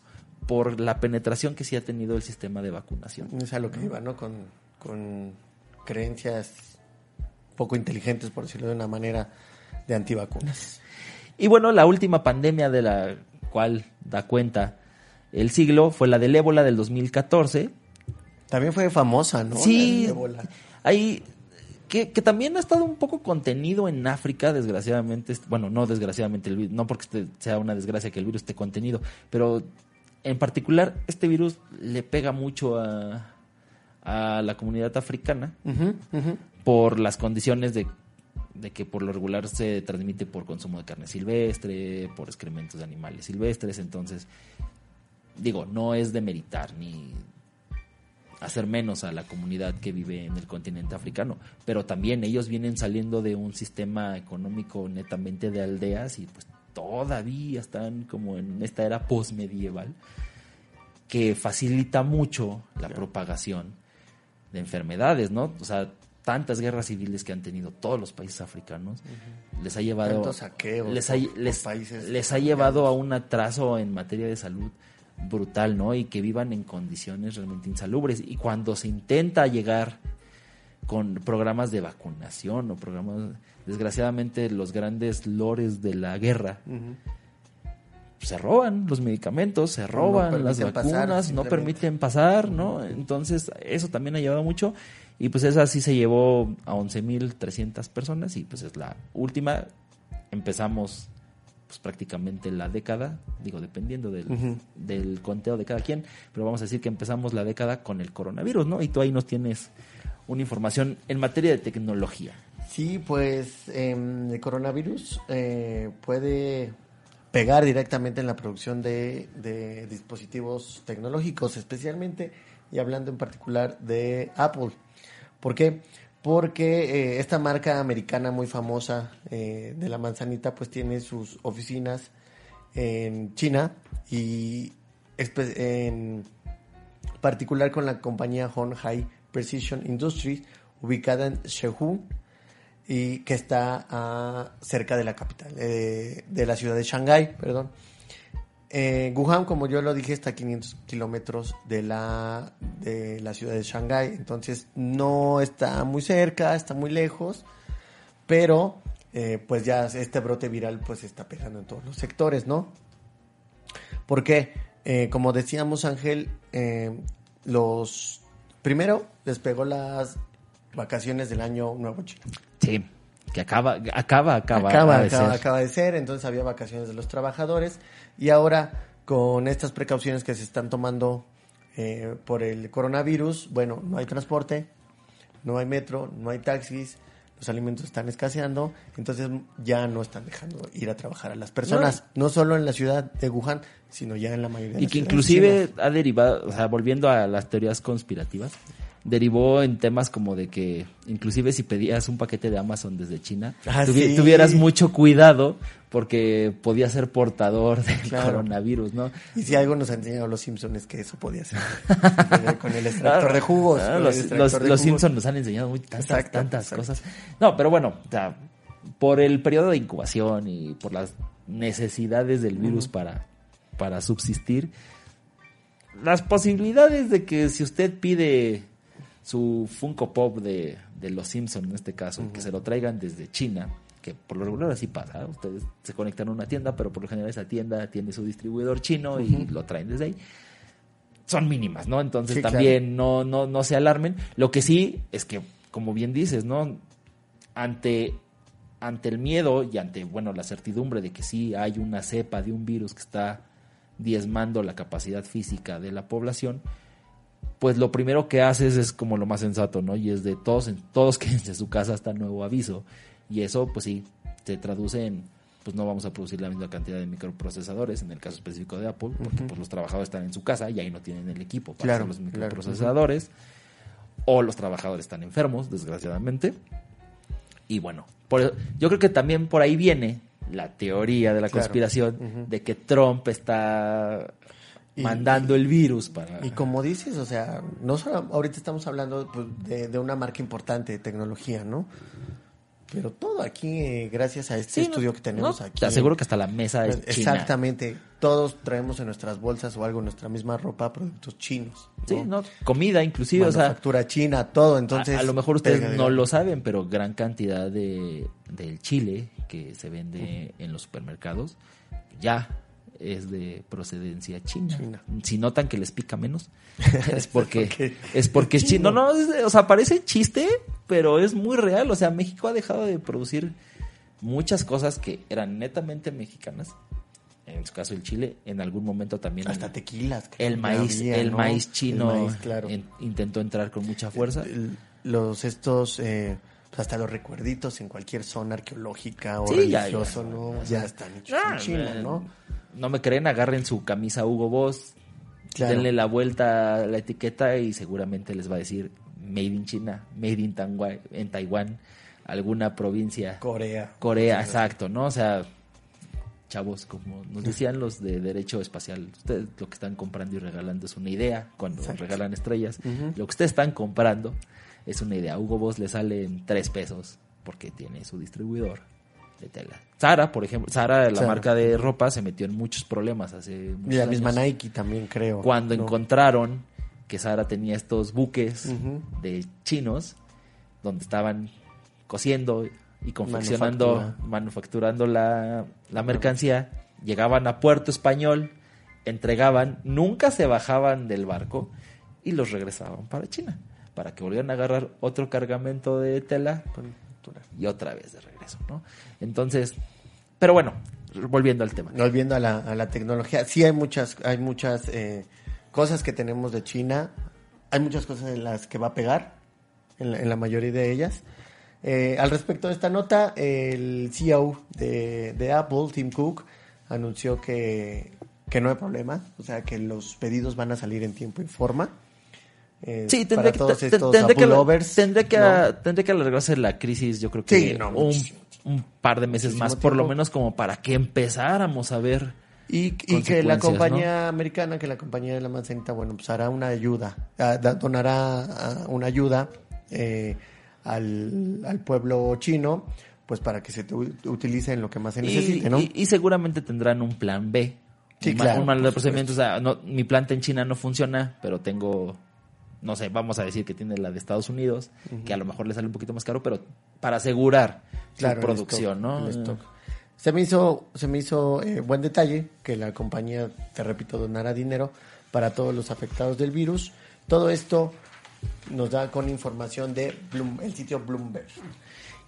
por la penetración que sí ha tenido el sistema de vacunación. Es a lo que iba, ¿no? Con, con creencias poco inteligentes, por decirlo de una manera, de antivacunas. Y bueno, la última pandemia de la cual da cuenta el siglo fue la del ébola del 2014. También fue famosa, ¿no? Sí, La ébola. Hay que, que también ha estado un poco contenido en África, desgraciadamente. Bueno, no desgraciadamente, el vi- no porque este sea una desgracia que el virus esté contenido, pero en particular este virus le pega mucho a, a la comunidad africana. Por las condiciones de, de que por lo regular se transmite por consumo de carne silvestre, por excrementos de animales silvestres, entonces digo, no es de meritar ni hacer menos a la comunidad que vive en el continente africano, pero también ellos vienen saliendo de un sistema económico netamente de aldeas y pues todavía están como en esta era postmedieval que facilita mucho la propagación de enfermedades, ¿no? O sea, tantas guerras civiles que han tenido todos los países africanos les ha llevado saqueos les ha, les, países les ha llevado a un atraso en materia de salud brutal, ¿no? Y que vivan en condiciones realmente insalubres. Y cuando se intenta llegar con programas de vacunación o programas, desgraciadamente los grandes lores de la guerra Ujú. se roban los medicamentos, se roban las pasar, vacunas, no permiten pasar, ¿no? Entonces, eso también ha llevado mucho. Y pues esa sí se llevó a 11.300 personas y pues es la última. Empezamos pues prácticamente la década, digo, dependiendo del, del conteo de cada quien, pero vamos a decir que empezamos la década con el coronavirus, ¿no? Y tú ahí nos tienes una información en materia de tecnología. Sí, pues em, el coronavirus eh, puede pegar directamente en la producción de, de dispositivos tecnológicos, especialmente y hablando en particular de Apple. ¿Por qué? Porque eh, esta marca americana muy famosa eh, de la manzanita pues tiene sus oficinas en China y en particular con la compañía Hon High Precision Industries ubicada en Shehu y que está ah, cerca de la capital, eh, de la ciudad de Shanghái, perdón. Eh, Wuhan, como yo lo dije, está a 500 kilómetros de la, de la ciudad de Shanghái, entonces no está muy cerca, está muy lejos, pero eh, pues ya este brote viral pues está pegando en todos los sectores, ¿no? Porque, eh, como decíamos Ángel, eh, los primero les pegó las vacaciones del año nuevo chino. Sí, que acaba, acaba, acaba, acaba, de acaba, ser. acaba de ser, entonces había vacaciones de los trabajadores y ahora con estas precauciones que se están tomando eh, por el coronavirus, bueno, no hay transporte, no hay metro, no hay taxis, los alimentos están escaseando, entonces ya no están dejando ir a trabajar a las personas, no, solo en la ciudad de Wuhan, sino ya en la mayoría de Y las que inclusive ha derivado, o sea, volviendo a las teorías conspirativas, derivó en temas como de que inclusive si pedías un paquete de Amazon desde China, Ah, tuvi- sí. tuvieras mucho cuidado porque podía ser portador del Claro. coronavirus, ¿no? Y si algo nos ha enseñado los Simpsons es que eso podía ser con el extractor de jugos. Ah, con el los extractor los, de los jugos. Simpsons nos han enseñado muy tantas, Exacto, tantas exacto. cosas. No, pero bueno, o sea, por el periodo de incubación y por las necesidades del virus para, para subsistir, las posibilidades de que si usted pide su Funko Pop de, de los Simpsons en este caso, que se lo traigan desde China, que por lo regular así pasa, ustedes se conectan a una tienda, pero por lo general esa tienda tiene su distribuidor chino y lo traen desde ahí son mínimas, ¿no? Entonces Sí, también no, no, no se alarmen. Lo que sí es que, como bien dices, ¿no? Ante, ante el miedo y ante, bueno, la certidumbre de que sí hay una cepa de un virus que está diezmando la capacidad física de la población, pues lo primero que haces es como lo más sensato, ¿no? Y es de todos, en- todos quédense en su casa hasta nuevo aviso. Y eso, pues sí, se traduce en, pues no vamos a producir la misma cantidad de microprocesadores, en el caso específico de Apple, porque pues los trabajadores están en su casa y ahí no tienen el equipo para Claro, hacer los claro. microprocesadores. O los trabajadores están enfermos, desgraciadamente. Y bueno, por eso- yo creo que también por ahí viene la teoría de la Claro. conspiración de que Trump está Y- mandando el virus para... Y como dices, o sea, no solo, ahorita estamos hablando pues, de, de una marca importante de tecnología, ¿no? Pero todo aquí, eh, gracias a este Sí, no, estudio que tenemos no, aquí. Te aseguro que hasta la mesa es china. Exactamente. Todos traemos en nuestras bolsas o algo en nuestra misma ropa productos chinos. Sí, no, comida inclusive, o sea, Manufactura china, todo. Entonces, a, a lo mejor ustedes pega, no digamos. lo saben, pero gran cantidad de del chile que se vende en los supermercados ya es de procedencia china. China. Si notan que les pica menos, es porque porque es porque es chino. No, es de- o sea, parece chiste, pero es muy real. O sea, México ha dejado de producir muchas cosas que eran netamente mexicanas. En su caso el chile, en algún momento también Hasta el- tequilas. el maíz, había, el ¿no? maíz chino El maíz, claro. en- intentó entrar con mucha fuerza. El- Los estos, eh, pues, hasta los recuerditos en cualquier zona arqueológica o Sí, religioso, ya. ¿no? Ya están hechos en China, ¿no? No me creen, agarren su camisa Hugo Boss, Claro. denle la vuelta a la etiqueta y seguramente les va a decir Made in China, Made in Taiwán, en Taiwán, alguna provincia. Corea. Corea, exacto, ¿no? O sea, chavos, como nos decían los de Derecho Espacial, ustedes lo que están comprando y regalando es una idea cuando Exacto. regalan estrellas. Lo que ustedes están comprando es una idea. Hugo Boss le sale en tres pesos porque tiene su distribuidor de tela. Sara, por ejemplo, Sara, la Zara. marca de ropa, se metió en muchos problemas hace muchos Y la misma años. Nike también, creo. Cuando ¿no? encontraron que Sara tenía estos buques de chinos donde estaban cosiendo y confeccionando, Manufactura. manufacturando la, la mercancía, llegaban a Puerto Español, entregaban, nunca se bajaban del barco y los regresaban para China, para que volvieran a agarrar otro cargamento de tela y otra vez de regreso, ¿no? Entonces, pero bueno, volviendo al tema. Volviendo a la, a la tecnología, sí hay muchas, hay muchas eh, cosas que tenemos de China, hay muchas cosas en las que va a pegar, en la, en la mayoría de ellas. Eh, al respecto de esta nota, el CEO de, de Apple, Tim Cook, anunció que, que no hay problema, o sea que los pedidos van a salir en tiempo y forma. Eh, Sí, tendría que, todos te- estos tendría que, Apple lovers, tendría que, ¿no? tendría que alargarse la crisis, yo creo Sí, que no, un, par de meses más, por lo menos como para que empezáramos a ver Y, y que la compañía americana, que la compañía de la manzanita, bueno, pues hará una ayuda, da- donará una ayuda eh, al, al pueblo chino, pues para que se utilice en lo que más se Y- necesite, ¿no? y, y seguramente tendrán un plan B. Sí, un, claro, un manual de por procedimientos. O sea, no, mi planta en China no funciona, pero tengo, no sé, vamos a decir que tiene la de Estados Unidos, que a lo mejor le sale un poquito más caro, pero para asegurar Claro, su producción, stock, ¿no? stock. Se me hizo, se me hizo eh, buen detalle que la compañía, te repito, donara dinero para todos los afectados del virus. Todo esto nos da con información de Bloom- el sitio Bloomberg.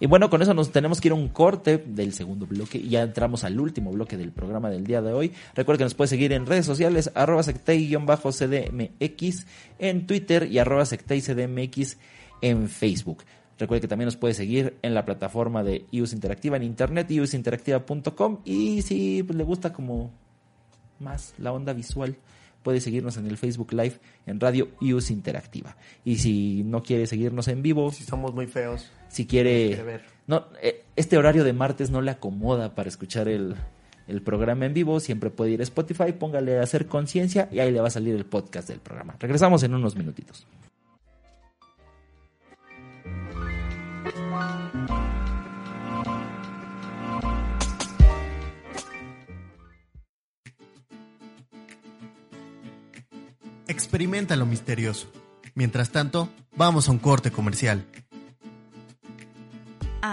Y bueno, con eso nos tenemos que ir a un corte del segundo bloque y ya entramos al último bloque del programa del día de hoy. Recuerda que nos puede seguir en redes sociales, arroba sectei-cdmx en Twitter y arroba sectei-cdmx en Facebook. Recuerde que también nos puede seguir en la plataforma de IUS Interactiva en internet, iusinteractiva.com y si pues, le gusta como más la onda visual, puede seguirnos en el Facebook Live en Radio IUS Interactiva. Y si no quiere seguirnos en vivo, Si somos muy feos. si quiere, quiere ver. no eh, este horario de martes no le acomoda para escuchar el, el programa en vivo, siempre puede ir a Spotify, póngale a hacer conciencia y ahí le va a salir el podcast del programa. Regresamos en unos minutitos. Experimenta lo misterioso. Mientras tanto, vamos a un corte comercial.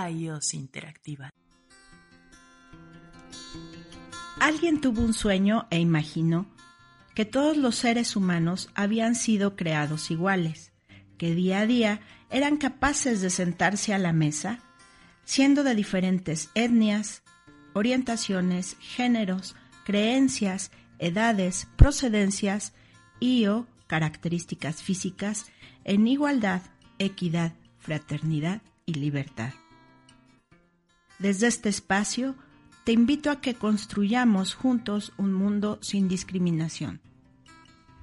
iOS Interactiva. Alguien tuvo un sueño e imaginó que todos los seres humanos habían sido creados iguales, que día a día eran capaces de sentarse a la mesa, siendo de diferentes etnias, orientaciones, géneros, creencias, edades, procedencias y o características físicas en igualdad, equidad, fraternidad y libertad. Desde este espacio, te invito a que construyamos juntos un mundo sin discriminación.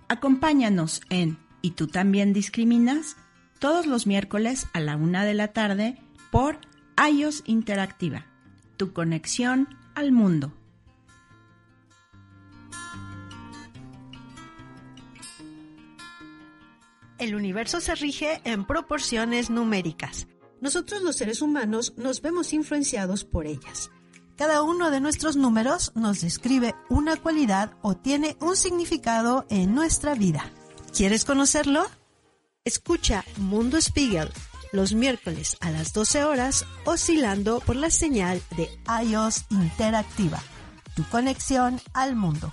Acompáñanos en ¿Y tú también discriminas? todos los miércoles a la una de la tarde por iOS Interactiva, tu conexión al mundo. El universo se rige en proporciones numéricas. Nosotros los seres humanos nos vemos influenciados por ellas. Cada uno de nuestros números nos describe una cualidad o tiene un significado en nuestra vida. ¿Quieres conocerlo? Escucha Mundo Spiegel los miércoles a las 12 horas oscilando por la señal de iOS Interactiva, tu conexión al mundo.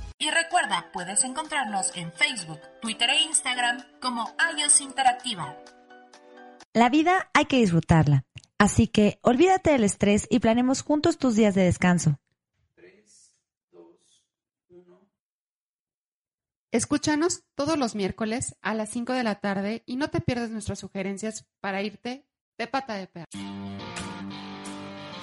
Y recuerda, puedes encontrarnos en Facebook, Twitter e Instagram como iOS Interactiva. La vida hay que disfrutarla. Así que olvídate del estrés y planemos juntos tus días de descanso. Escúchanos todos los miércoles a las 5 de la tarde y no te pierdas nuestras sugerencias para irte de pata de perro.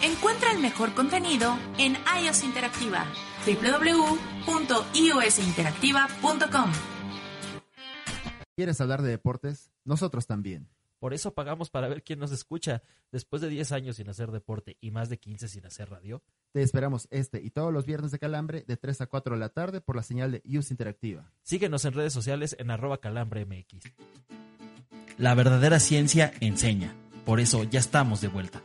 Encuentra el mejor contenido en iOS Interactiva. www.iosinteractiva.com ¿Quieres hablar de deportes? Nosotros también. Por eso pagamos para ver quién nos escucha. Después de 10 años sin hacer deporte y más de 15 sin hacer radio, Te esperamos este y todos los viernes de calambre de 3 a 4 de la tarde por la señal de Use Interactiva. síguenos en redes sociales en arroba calambremx. La verdadera ciencia enseña. Por eso ya estamos de vuelta.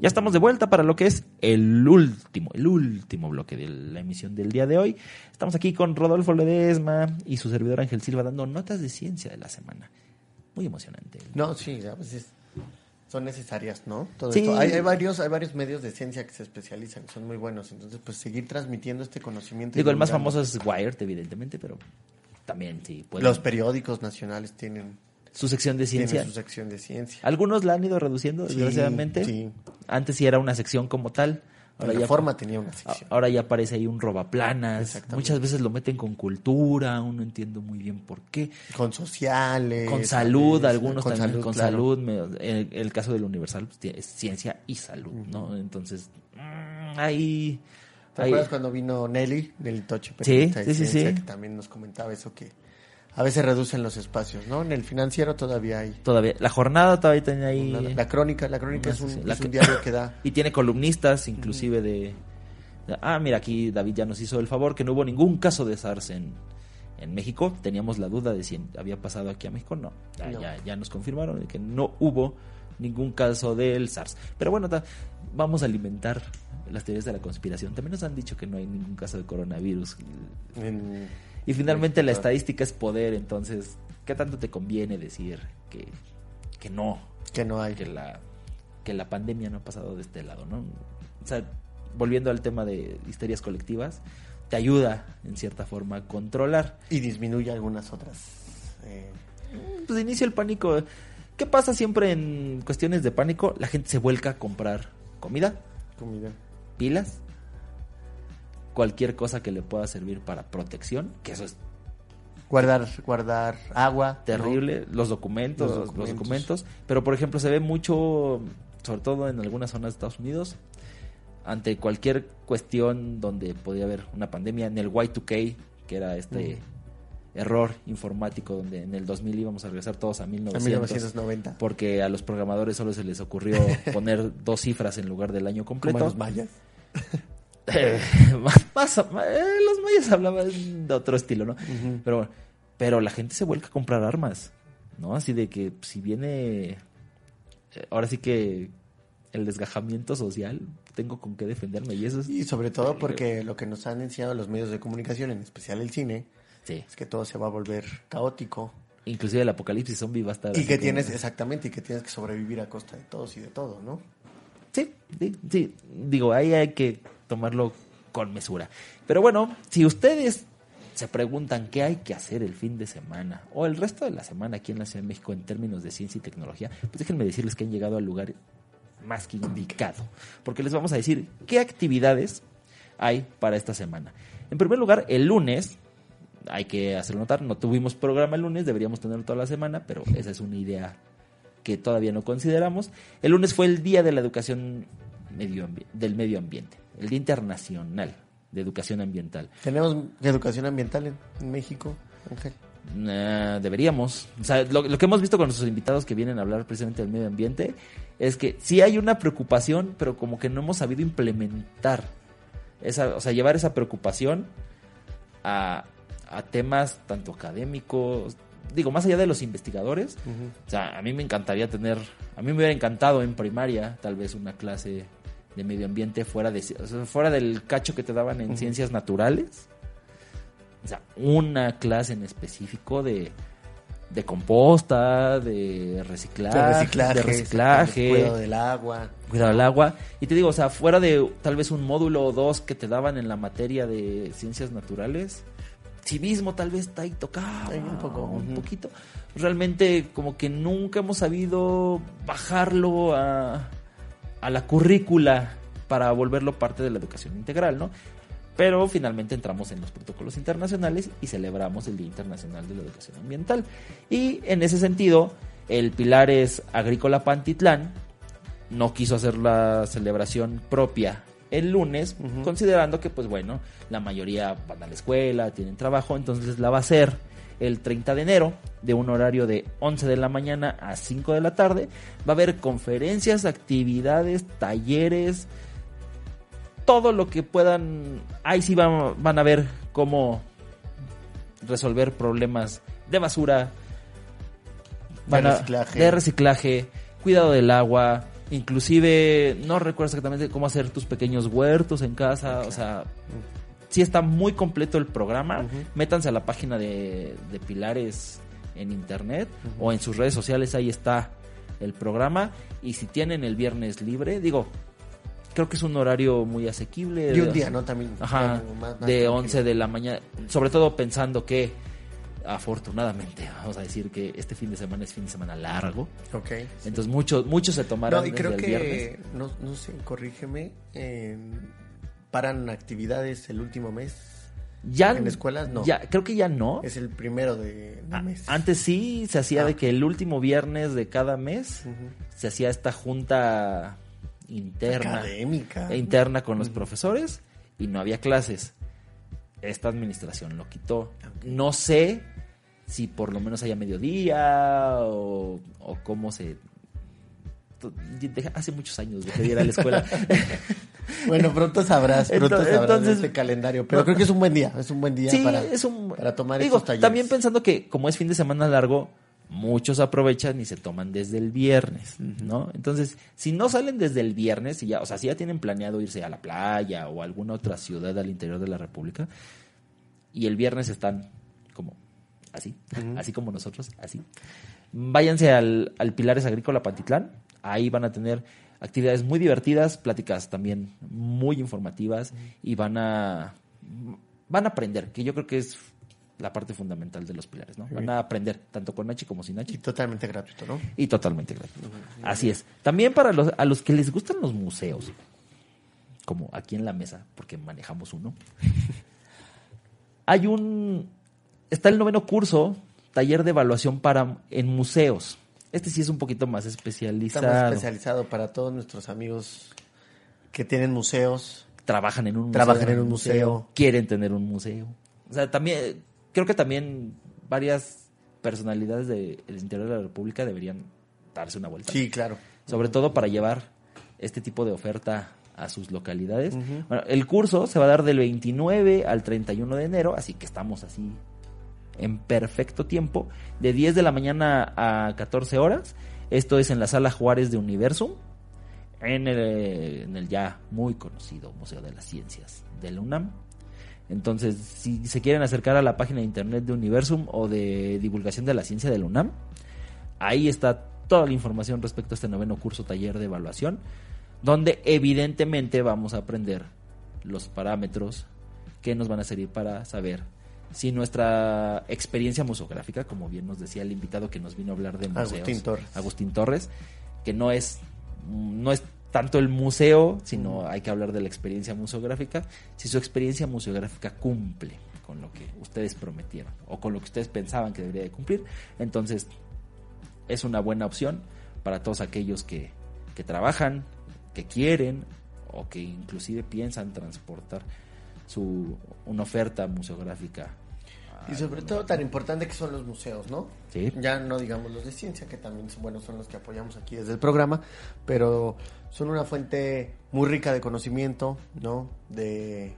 Ya estamos de vuelta para lo que es el último, el último bloque de la emisión del día de hoy. Estamos aquí con Rodolfo Ledesma y su servidor Ángel Silva dando notas de ciencia de la semana. Muy emocionante. No, sí, a veces son necesarias, ¿no? Todo Sí. esto. Hay, hay varios, hay varios medios de ciencia que se especializan, son muy buenos. Entonces, pues seguir transmitiendo este conocimiento. Digo, el más famoso es Wired, evidentemente, pero también sí. pueden- Los periódicos nacionales tienen, su sección de ciencia. su sección de ciencia. Algunos la han ido reduciendo, Sí, desgraciadamente. sí. Antes sí era una sección como tal. La ya- Reforma tenía una sección. Ahora ya aparece ahí un robaplanas. Muchas veces lo meten con cultura, aún no entiendo muy bien por qué. Con sociales. Con salud, ¿sabes? algunos Con también salud, con claro. salud. el, el caso del Universal pues, es ciencia y salud, ¿no? Entonces, mm, ahí... ¿Te ahí- acuerdas cuando vino Nelly, Nelly Toche, Sí, sí, sí, sí. que también nos comentaba eso que a veces reducen los espacios, ¿no? En el financiero todavía hay. Todavía, la jornada todavía tiene ahí... La, la crónica, la crónica es un, Sí, la es un diario que da. Y tiene columnistas, inclusive de... Ah, mira, aquí David ya nos hizo el favor que no hubo ningún caso de SARS en, en México. Teníamos la duda de si había pasado aquí a México. No, ya, No. ya, ya nos confirmaron que no hubo ningún caso del SARS. Pero bueno, ta- vamos a alimentar las teorías de la conspiración. También nos han dicho que no hay ningún caso de coronavirus. En- Y finalmente la estadística es poder, entonces, ¿qué tanto te conviene decir que, que no? Que no hay. Que la, que la pandemia no ha pasado de este lado, ¿no? O sea, volviendo al tema de histerias colectivas, te ayuda, en cierta forma, a controlar. Y disminuye algunas otras. eh, Pues inicio el pánico. ¿Qué pasa siempre en cuestiones de pánico? La gente se vuelca a comprar comida, comida. pilas, cualquier cosa que le pueda servir para protección, que eso es Guardar, guardar agua. ¿no? terrible, los, documentos, Los los documentos. pero por ejemplo se ve mucho, sobre todo en algunas zonas de Estados Unidos, ante cualquier cuestión donde podía haber una pandemia, en el Y2K, que era este error informático donde en el 2000 íbamos a regresar todos a A 1900, 1990. porque a los programadores solo se les ocurrió poner dos cifras en lugar del año Como completo. a los mayas. Eh, más- más- eh, los mayas hablaban de otro estilo, ¿no? Pero bueno, pero la gente se vuelca a comprar armas, ¿no? Así de que si viene, eh, ahora sí que el desgajamiento social, tengo con qué defenderme y eso es... Y sobre todo porque lo que nos han enseñado los medios de comunicación, en especial el cine, Sí, es que todo se va a volver caótico. inclusive el apocalipsis zombie va a estar... Y que como- tienes, exactamente, y que tienes que sobrevivir a costa de todos y de todo, ¿no? Sí, sí, sí. Digo, ahí hay que tomarlo con mesura. Pero bueno, si ustedes se preguntan qué hay que hacer el fin de semana o el resto de la semana aquí en la Ciudad de México en términos de ciencia y tecnología, pues déjenme decirles que han llegado al lugar más que indicado. Porque les vamos a decir qué actividades hay para esta semana. En primer lugar, el lunes, hay que hacerlo notar, no tuvimos programa el lunes, deberíamos tenerlo toda la semana, pero esa es una idea que todavía no consideramos. El lunes fue el Día de la Educación medio del Medio Ambiente, el Día Internacional de Educación Ambiental. Tenemos educación ambiental en, México, Ángel. Nah, deberíamos. O sea, lo, lo que hemos visto con nuestros invitados que vienen a hablar precisamente del medio ambiente es que sí hay una preocupación, pero como que no hemos sabido implementar esa, o sea, llevar esa preocupación a, a temas tanto académicos, digo, más allá de los investigadores. O sea, a mí me encantaría tener, a mí me hubiera encantado en primaria tal vez una clase de medio ambiente fuera de o sea, fuera del cacho que te daban en ciencias naturales. O sea, una clase en específico de, de composta, de reciclaje, De reciclaje. de reciclaje, Cuidado del agua. cuidado del agua. Y te digo, o sea, fuera de tal vez un módulo o dos que te daban en la materia de ciencias naturales, civismo tal vez está ahí tocado un poco, un poquito. Realmente como que nunca hemos sabido bajarlo a, a la currícula para volverlo parte de la educación integral, ¿no? Pero finalmente entramos en los protocolos internacionales y celebramos el Día Internacional de la Educación Ambiental. Y en ese sentido, el Pilares Agrícola Pantitlán no quiso hacer la celebración propia el lunes, considerando que, pues bueno, la mayoría van a la escuela, tienen trabajo, entonces la va a hacer el 30 de enero, de un horario de 11 de la mañana a 5 de la tarde. Va a haber conferencias, actividades, talleres, todo lo que puedan. Ahí sí van, van a ver cómo resolver problemas de basura, De van a- reciclaje. de reciclaje, cuidado del agua, Inclusive, no recuerdo exactamente cómo hacer tus pequeños huertos en casa. O sea, sí está muy completo el programa. Métanse a la página de, de Pilares en internet o en sus redes sociales. Ahí está el programa. Y si tienen el viernes libre, digo, creo que es un horario muy asequible. Y un día, ¿no? También. Ajá, como más- más de tranquilo. 11 de la mañana. Sobre todo pensando que, afortunadamente, vamos a decir que este fin de semana es fin de semana largo. Ok. Entonces muchos muchos se tomarán No, y creo el que, viernes. no, no sé, corrígeme, eh, paran actividades el último mes. Ya, en escuelas no. ya, creo que ya no. Es el primero de, de mes. Antes sí se hacía Ah. de que el último viernes de cada mes se hacía esta junta interna. Académica. e interna con los profesores y no había clases. Esta administración lo quitó. No sé si por lo menos haya mediodía o, o cómo se... Hace muchos años dejé de ir a la escuela. Bueno, pronto sabrás, pronto Entonces- sabrás de entonces- este calendario. Pero creo que es un buen día, es un buen día Sí, para, es un- para tomar Digo, estos talleres. también pensando que como es fin de semana largo, muchos aprovechan y se toman desde el viernes, ¿no? Entonces, si no salen desde el viernes, y ya, o sea, si ya tienen planeado irse a la playa o a alguna otra ciudad al interior de la República, y el viernes están como así, así como nosotros, así. Váyanse al, al Pilares Agrícola Pantitlán, ahí van a tener actividades muy divertidas, pláticas también muy informativas y van a van a aprender, que yo creo que es la parte fundamental de los pilares, ¿no? Van a aprender tanto con Nachi como sin Nachi. Y totalmente gratuito, ¿no? Y totalmente gratuito. Así es. También para los, a los que les gustan los museos, como aquí en la mesa, porque manejamos uno, hay un... Está el noveno curso, taller de evaluación para en museos. Este sí es un poquito más Está especializado. más especializado para todos nuestros amigos que tienen museos. Trabajan en un Trabajan museo. en un museo. Quieren tener un museo. O sea, también, creo que también varias personalidades del interior de la República deberían darse una vuelta. Sí, claro. Sobre todo para llevar este tipo de oferta a sus localidades. Bueno, el curso se va a dar del 29 al 31 de enero, así que estamos así en perfecto tiempo, de 10 de la mañana a 14 horas. Esto es en la sala Juárez de Universum, en el, en el ya muy conocido Museo de las Ciencias de la UNAM. Entonces, si se quieren acercar a la página de internet de Universum o de divulgación de la ciencia de la UNAM, ahí está toda la información respecto a este noveno curso taller de evaluación, donde evidentemente vamos a aprender los parámetros que nos van a servir para saber si nuestra experiencia museográfica, como bien nos decía el invitado que nos vino a hablar de museos, Agustín Torres. Agustín Torres, que no es no es tanto el museo, sino hay que hablar de la experiencia museográfica, si su experiencia museográfica cumple con lo que ustedes prometieron o con lo que ustedes pensaban que debería de cumplir, entonces es una buena opción para todos aquellos que, que trabajan, que quieren o que inclusive piensan transportar su una oferta museográfica. Y sobre todo tan importante que son los museos, ¿no? Sí. Ya no digamos los de ciencia, que también son, bueno, son los que apoyamos aquí desde el programa, pero son una fuente muy rica de conocimiento, ¿no? De,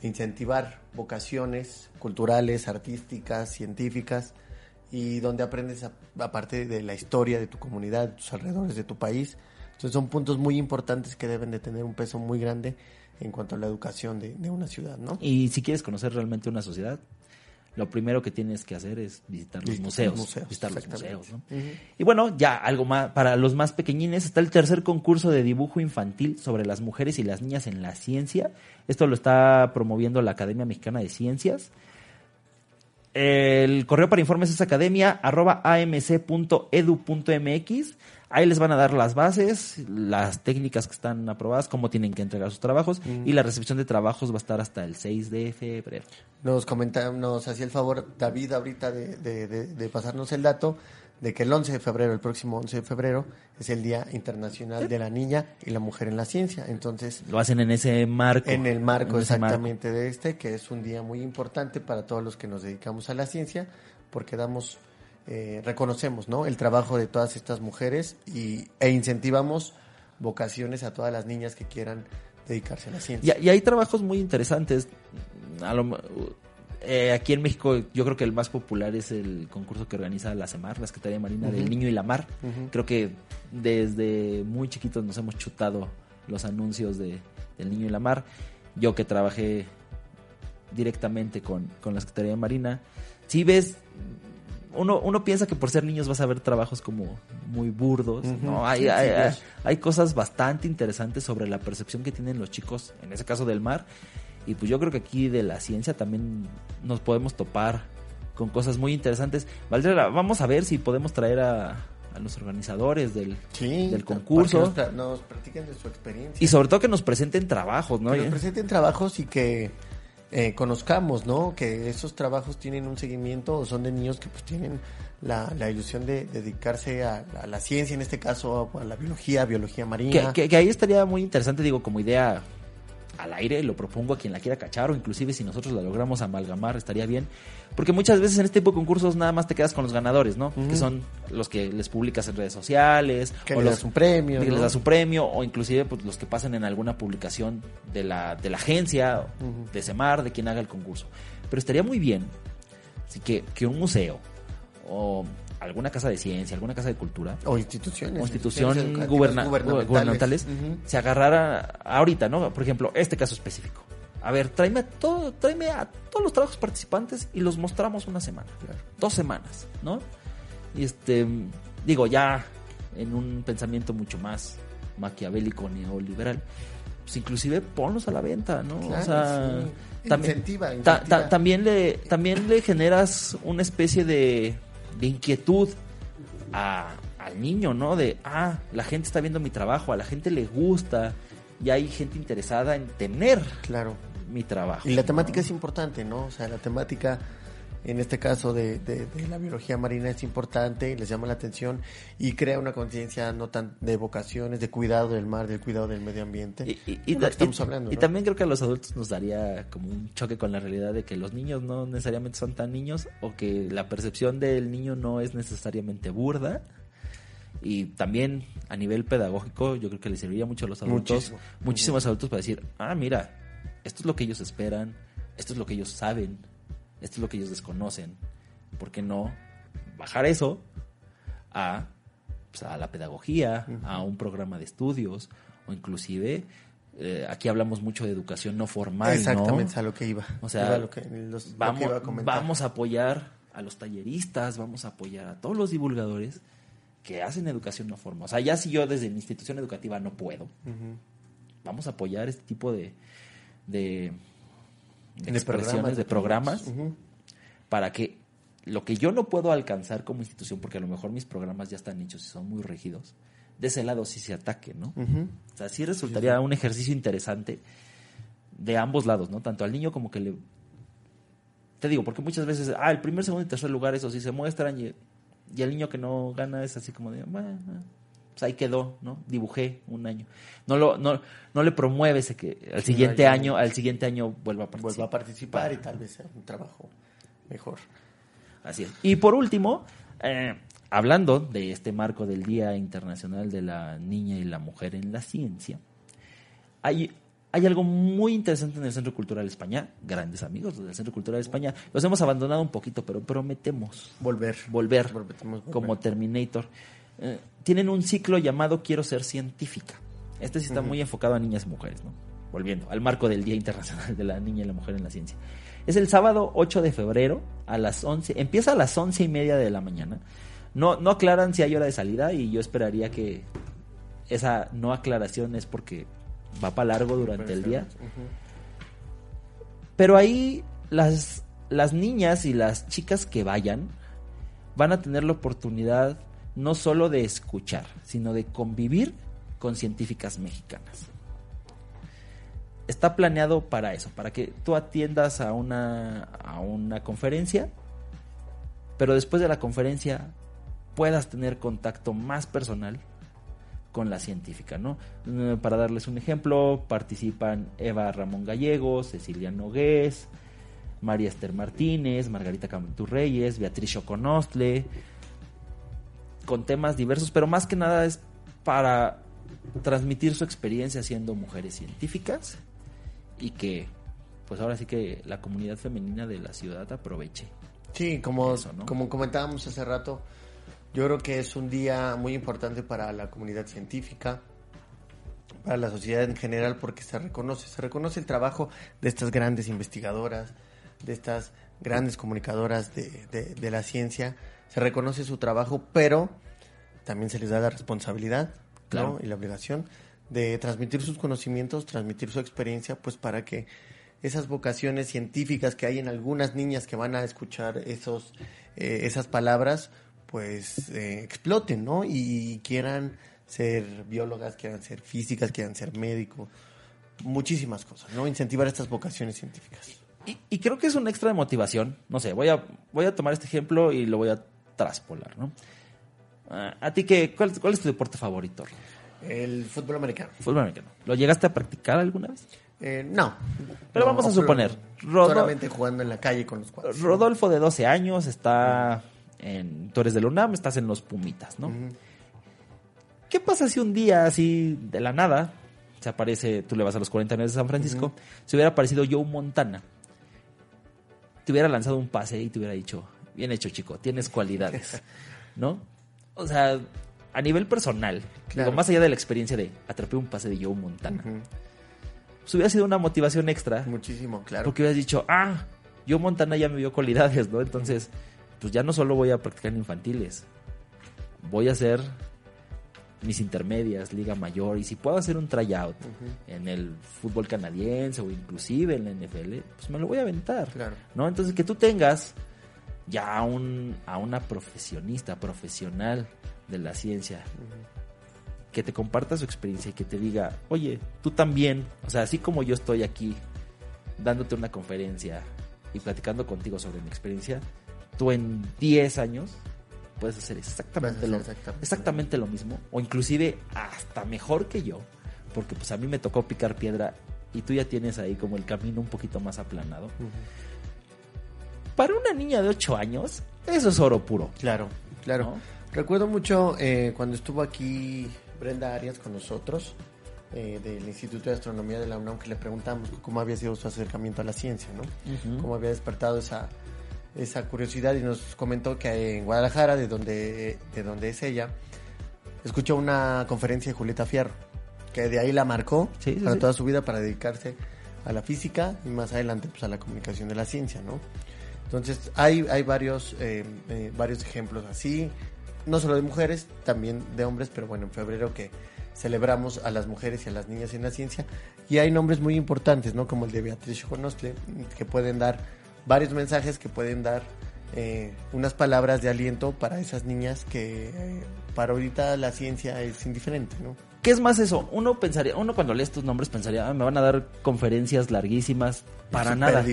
de incentivar vocaciones culturales, artísticas, científicas, y donde aprendes aparte de la historia de tu comunidad, de tus alrededores, de tu país. Entonces son puntos muy importantes que deben de tener un peso muy grande en cuanto a la educación de, de una ciudad, ¿no? Y si quieres conocer realmente una sociedad, lo primero que tienes que hacer es visitar los museos. visitar los museos. Y bueno, ya algo más para los más pequeñines está el tercer concurso de dibujo infantil sobre las mujeres y las niñas en la ciencia. Esto lo está promoviendo la Academia Mexicana de Ciencias. El correo para informes es academia arroba amc.edu.mx. Ahí les van a dar las bases, las técnicas que están aprobadas, cómo tienen que entregar sus trabajos y la recepción de trabajos va a estar hasta el 6 de febrero. Nos comenta, nos hacía el favor David ahorita de, de- de- de pasarnos el dato de que el 11 de febrero, el próximo 11 de febrero, es el Día Internacional de la Niña y la Mujer en la Ciencia. Entonces, Lo hacen en ese marco. en el marco En ese marco. exactamente de este, que es un día muy importante para todos los que nos dedicamos a la ciencia, porque damos, eh, reconocemos ¿no? el trabajo de todas estas mujeres y, e incentivamos vocaciones a todas las niñas que quieran dedicarse a la ciencia. Y, y hay trabajos muy interesantes. A lo- Eh, aquí en México yo creo que el más popular es el concurso que organiza la CEMAR, la Secretaría Marina del. Niño y la Mar. Creo que desde muy chiquitos nos hemos chutado los anuncios de, del Niño y la Mar. Yo que trabajé directamente con, con la Secretaría Marina, si ves, uno, uno piensa que por ser niños vas a ver trabajos como muy burdos. ¿no? Hay, Sí, hay, sí, hay- cosas bastante interesantes sobre la percepción que tienen los chicos, en ese caso del mar, y pues yo creo que aquí de la ciencia también nos podemos topar con cosas muy interesantes. Valdrera, vamos a ver si podemos traer a, a los organizadores del, Sí, del concurso que Nos, nos practiquen de su experiencia. y sobre todo que nos presenten trabajos, ¿no? que nos presenten trabajos y que eh, conozcamos, ¿no? Que esos trabajos tienen un seguimiento o son de niños que pues tienen la, la ilusión de dedicarse a, la ciencia, en este caso a la biología, biología marina. que- que ahí estaría muy interesante, digo, como idea al aire, lo propongo a quien la quiera cachar, o inclusive si nosotros la logramos amalgamar, estaría bien. Porque muchas veces en este tipo de concursos nada más te quedas con los ganadores, ¿no? Que son los que les publicas en redes sociales. Que o les los, das un premio, que ¿no? les das un premio, o inclusive pues, los que pasan en alguna publicación de la, de la agencia, de Semar, de quien haga el concurso. Pero estaría muy bien así que, que un museo, o alguna casa de ciencia, alguna casa de cultura, o instituciones. o instituciones guberna- gubernamentales, se agarrara ahorita, ¿no? Por ejemplo, este caso específico. A ver, tráeme a, todo, tráeme a todos los trabajos participantes y los mostramos una semana, dos semanas, ¿no? Y este, digo, ya en un pensamiento mucho más maquiavélico, neoliberal, pues inclusive ponlos a la venta, ¿no? Claro, o sea, sí. también, Incentiva, ta- incentiva. ta- también, le, también le generas una especie de, de inquietud a- al niño, ¿no? De, ah, la gente está viendo mi trabajo, a la gente le gusta, y hay gente interesada en tener Claro. mi trabajo. Y la temática es importante, ¿no? O sea, la temática, en este caso de, de- de la biología marina, es importante, les llama la atención y crea una conciencia no tan de vocaciones, de cuidado del mar, del cuidado del medio ambiente. Y, y- y estamos y- hablando, y ¿no? también creo que a los adultos nos daría como un choque con la realidad de que los niños no necesariamente son tan niños o que la percepción del niño no es necesariamente burda. Y también a nivel pedagógico yo creo que les serviría mucho a los adultos, Muchísimo. muchísimos adultos para decir, ah, mira, esto es lo que ellos esperan, esto es lo que ellos saben, esto es lo que ellos desconocen. ¿Por qué no bajar eso a, pues, a la pedagogía, a un programa de estudios o inclusive eh, aquí hablamos mucho de educación no formal, ¿no? Exactamente, es a lo que iba. O sea, Iba a lo que, los- lo que vamos, iba a comentar. vamos a apoyar a los talleristas, vamos a apoyar a todos los divulgadores que hacen educación no formal. O sea, ya si yo desde mi institución educativa no puedo, vamos a apoyar este tipo de, De expresiones, programas, de programas, para que lo que yo no puedo alcanzar como institución, porque a lo mejor mis programas ya están hechos y son muy rígidos, de ese lado sí se ataque, ¿no? O sea, sí resultaría un ejercicio interesante de ambos lados, ¿no? Tanto al niño como que le... Te digo, porque muchas veces, ah, el primer, segundo y tercer lugar, eso sí se muestran y, y el niño que no gana es así como de, bueno, pues ahí quedó, ¿no? Dibujé un año. No lo, no, no le promueve ese que al Sí, siguiente no, año, al siguiente año vuelva a participar. Vuelva a participar y tal vez sea un trabajo mejor. Así es. Y por último, eh, hablando de este marco del Día Internacional de la Niña y la Mujer en la Ciencia, hay, hay algo muy interesante en el Centro Cultural España, grandes amigos del Centro Cultural España, los hemos abandonado un poquito, pero prometemos Volver. volver, Prometemos volver. como Terminator. Eh, tienen un ciclo llamado Quiero ser científica. Este sí está muy enfocado a niñas y mujeres, ¿no? Volviendo al marco del Día Internacional de la Niña y la Mujer en la Ciencia. Es el sábado 8 de febrero a las 11. Empieza a las 11 y media de la mañana. No, no aclaran si hay hora de salida y yo esperaría que esa no aclaración es porque va para largo durante el día. Pero ahí las, las niñas y las chicas que vayan van a tener la oportunidad no solo de escuchar, sino de convivir con científicas mexicanas. Está planeado para eso, para que tú atiendas a una, a una conferencia, pero después de la conferencia puedas tener contacto más personal con la científica, ¿no? Eh, Para darles un ejemplo, participan Eva Ramón Gallegos, Cecilia Nogués, María Esther Martínez, Margarita Cantú Reyes, Beatriz Choconostle, con temas diversos, pero más que nada es para transmitir su experiencia siendo mujeres científicas y que pues ahora sí que la comunidad femenina de la ciudad aproveche. Sí, como, Eso, ¿no? como comentábamos hace rato, yo creo que es un día muy importante para la comunidad científica, para la sociedad en general, porque se reconoce, se reconoce el trabajo de estas grandes investigadoras, de estas grandes comunicadoras de, de- de la ciencia, se reconoce su trabajo, pero también se les da la responsabilidad ¿no? Claro. y la obligación de transmitir sus conocimientos, transmitir su experiencia, pues para que esas vocaciones científicas que hay en algunas niñas que van a escuchar esos, eh, esas palabras, pues eh, exploten, ¿no? Y quieran ser biólogas, quieran ser físicas, quieran ser médicos, muchísimas cosas, ¿no? Incentivar estas vocaciones científicas. Y, y creo que es un extra de motivación. No sé, voy a, voy a tomar este ejemplo y lo voy a traspolar, ¿no? Ah, ¿A ti qué, cuál, cuál es tu deporte favorito? El fútbol americano. Fútbol americano. ¿Lo llegaste a practicar alguna vez? Eh, no. Pero No, vamos a suponer, Rodo- Solamente jugando en la calle con los cuadros. Rodolfo de 12 años está en... Tú eres de la UNAM, estás en los Pumitas, ¿no? ¿Qué pasa si un día así de la nada se aparece, tú le vas a los 49 de San Francisco, si hubiera aparecido Joe Montana, te hubiera lanzado un pase y te hubiera dicho, bien hecho chico, tienes cualidades, ¿no? O sea, a nivel personal, Claro. digo, más allá de la experiencia de atrapé un pase de Joe Montana, pues hubiera sido una motivación extra. Muchísimo, claro. Porque hubieras dicho, ah, Joe Montana ya me vio cualidades, ¿no? Entonces, pues ya no solo voy a practicar en infantiles, voy a hacer mis intermedias, liga mayor, y si puedo hacer un tryout en el fútbol canadiense o inclusive en la NFL, pues me lo voy a aventar, Claro. ¿no? Entonces que tú tengas ya a, un, a una profesionista, profesional de la ciencia, que te comparta su experiencia y que te diga, oye, tú también, o sea, así como yo estoy aquí dándote una conferencia y platicando contigo sobre mi experiencia, tú en 10 años puedes hacer exactamente, Puedes lo, hacer exactamente exactamente lo mismo o inclusive hasta mejor que yo, porque pues a mí me tocó picar piedra y tú ya tienes ahí como el camino un poquito más aplanado. Para una niña de 8 años, eso es oro puro. Claro, claro. ¿no? Recuerdo mucho eh, cuando estuvo aquí Brenda Arias con nosotros, eh, del Instituto de Astronomía de la UNAM, que le preguntamos cómo había sido su acercamiento a la ciencia, ¿no? Cómo había despertado esa, esa curiosidad y nos comentó que en Guadalajara, de donde, de donde es ella, escuchó una conferencia de Julieta Fierro, que de ahí la marcó Sí, sí, para sí. toda su vida para dedicarse a la física y más adelante pues a la comunicación de la ciencia, ¿no? Entonces hay, hay varios, eh, eh, varios ejemplos así, no solo de mujeres, también de hombres, pero bueno, en febrero que celebramos a las mujeres y a las niñas en la ciencia y hay nombres muy importantes, ¿no? Como el de Beatriz Jonostle, que pueden dar varios mensajes, que pueden dar eh, unas palabras de aliento para esas niñas que eh, para ahorita la ciencia es indiferente, ¿no? ¿Qué es más eso? Uno pensaría, uno cuando lee estos nombres pensaría, "Ah, me van a dar conferencias larguísimas. Para nada.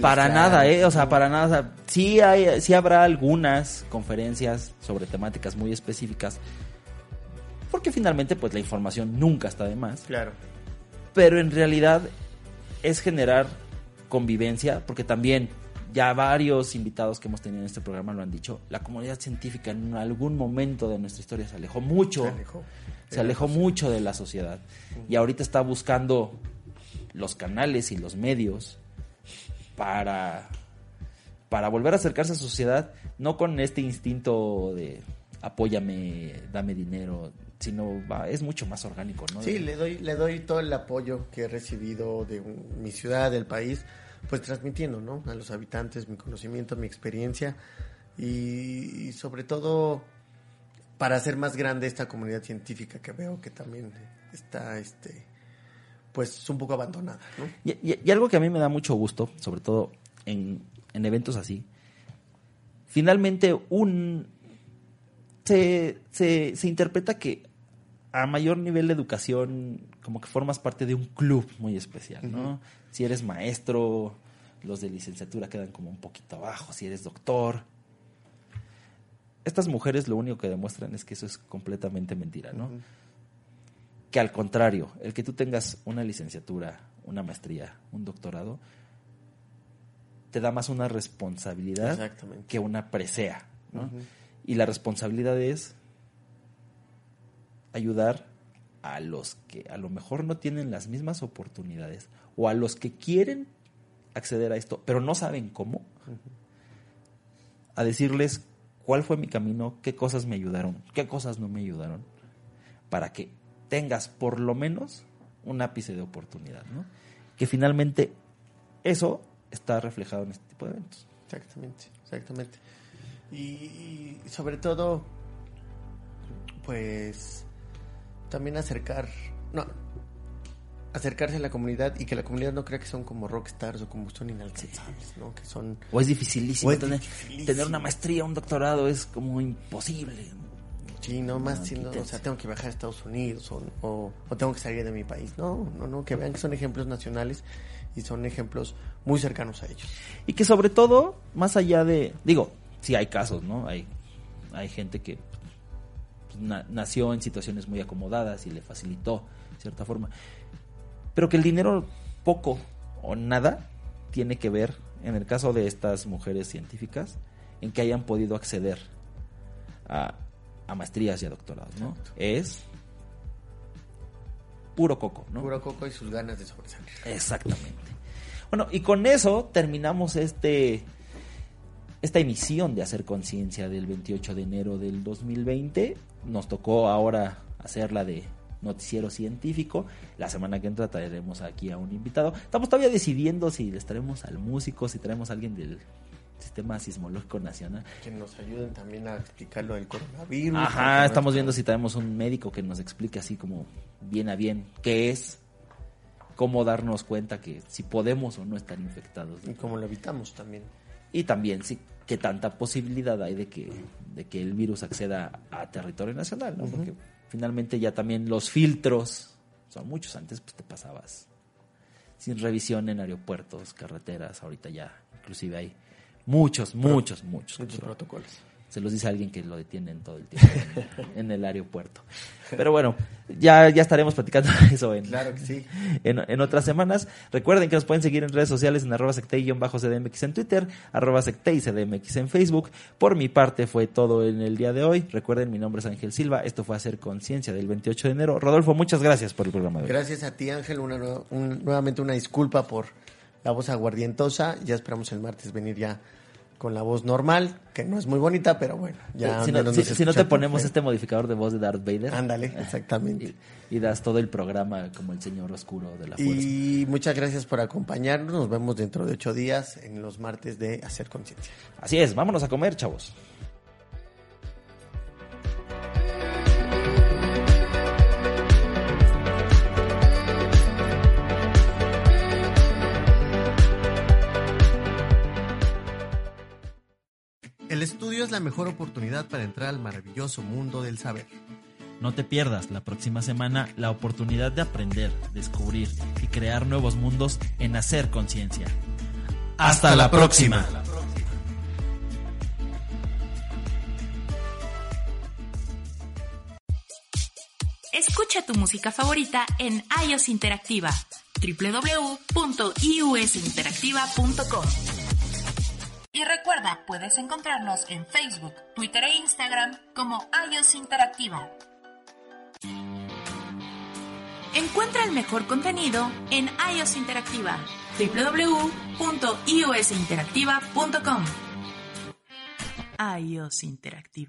para claro. nada, ¿eh? O sea, para nada. O sea, sí, hay, sí habrá algunas conferencias sobre temáticas muy específicas. Porque finalmente, pues la información nunca está de más. Claro. Pero en realidad es generar convivencia, porque también ya varios invitados que hemos tenido en este programa lo han dicho, la comunidad científica en algún momento de nuestra historia se alejó mucho, Se alejó. se alejó mucho de la sociedad y ahorita está buscando los canales y los medios para para volver a acercarse a su sociedad, no con este instinto de apóyame, dame dinero, sino va, es mucho más orgánico, ¿no? Sí, le doy, le doy todo el apoyo que he recibido de mi ciudad, del país, pues transmitiendo, ¿no? A los habitantes mi conocimiento, mi experiencia y, sobre todo para hacer más grande esta comunidad científica que veo que también está, este, pues un poco abandonada, y- y algo que a mí me da mucho gusto, sobre todo en, en eventos así, finalmente un se, se, se interpreta que a mayor nivel de educación, como que formas parte de un club muy especial, ¿no? Si eres maestro, los de licenciatura quedan como un poquito abajo, si eres doctor. Estas mujeres lo único que demuestran es que eso es completamente mentira, ¿no? que al contrario, el que tú tengas una licenciatura, una maestría, un doctorado, te da más una responsabilidad que una presea. ¿no? Y la responsabilidad es ayudar a los que a lo mejor no tienen las mismas oportunidades o a los que quieren acceder a esto, pero no saben cómo, a decirles cuál fue mi camino, qué cosas me ayudaron, qué cosas no me ayudaron, para que tengas por lo menos un ápice de oportunidad, ¿no? Que finalmente eso está reflejado en este tipo de eventos. Exactamente, exactamente. Y, sobre todo, pues también acercar, no, acercarse a la comunidad y que la comunidad no crea que son como rockstars o como son inalcanzables, ¿no? Que son O es dificilísimo, O es tener, dificilísimo. tener una maestría, un doctorado es como imposible. Sí, no más No, siendo, o sea, tengo que viajar a Estados Unidos o, o, o tengo que salir de mi país. No, no, no, que vean que son ejemplos nacionales y son ejemplos muy cercanos a ellos. Y que sobre todo, más allá de, digo, sí hay casos, ¿no? Hay, hay gente que pues, na- nació en situaciones muy acomodadas y le facilitó, de cierta forma. Pero que el dinero poco o nada tiene que ver, en el caso de estas mujeres científicas, en que hayan podido acceder a, a maestrías y a doctorados, ¿no? Es puro coco, ¿no? Puro coco y sus ganas de sobresalir. Exactamente. Bueno, y con eso terminamos este esta emisión de Hacer Conciencia del 28 de enero del 2020. Nos tocó ahora hacerla de noticiero científico. La semana que entra traeremos aquí a un invitado. Estamos todavía decidiendo si les traemos al músico, si traemos a alguien del Sistema Sismológico Nacional. Que nos ayuden también a explicar lo del coronavirus. Ajá, estamos viendo si traemos un médico que nos explique así como bien a bien qué es, cómo darnos cuenta que si podemos o no estar infectados. Y cómo lo evitamos también. Y también sí, qué tanta posibilidad hay de que, de que el virus acceda a territorio nacional, ¿no? Porque finalmente ya también los filtros son muchos. Antes pues te pasabas sin revisión en aeropuertos, carreteras, ahorita ya inclusive hay muchos, muchos, muchos. Muchos protocolos. Se los dice alguien que lo detienen todo el tiempo en, en el aeropuerto. Pero bueno, ya, ya estaremos platicando eso en, Claro que sí. en, en otras semanas. Recuerden que nos pueden seguir en redes sociales en arroba sectei-cdmx en Twitter, arroba sectei-cdmx en Facebook. Por mi parte fue todo en el día de hoy. Recuerden, mi nombre es Ángel Silva. Esto fue Hacer Conciencia del 28 de enero. Rodolfo, muchas gracias por el programa de hoy. Gracias a ti, Ángel. Una, un- nuevamente una disculpa por la voz aguardientosa. Ya esperamos el martes venir ya con la voz normal, que no es muy bonita, pero bueno. Ya si, no, si- si no te ponemos tan este modificador de voz de Darth Vader. Ándale, exactamente. Y, y das todo el programa como el señor oscuro de la fuerza. Y muchas gracias por acompañarnos. Nos vemos dentro de ocho días en los martes de Hacer Conciencia. Así es, vámonos a comer, chavos. Estudio es la mejor oportunidad para entrar al maravilloso mundo del saber. No te pierdas la próxima semana la oportunidad de aprender, descubrir y crear nuevos mundos en hacer conciencia. Hasta, la próxima. Escucha tu música favorita en iOS Interactiva www.iusinteractiva.com Y recuerda, puedes encontrarnos en Facebook, Twitter e Instagram como iOS Interactiva. Encuentra el mejor contenido en iOS Interactiva www.iosinteractiva.com iOS Interactiva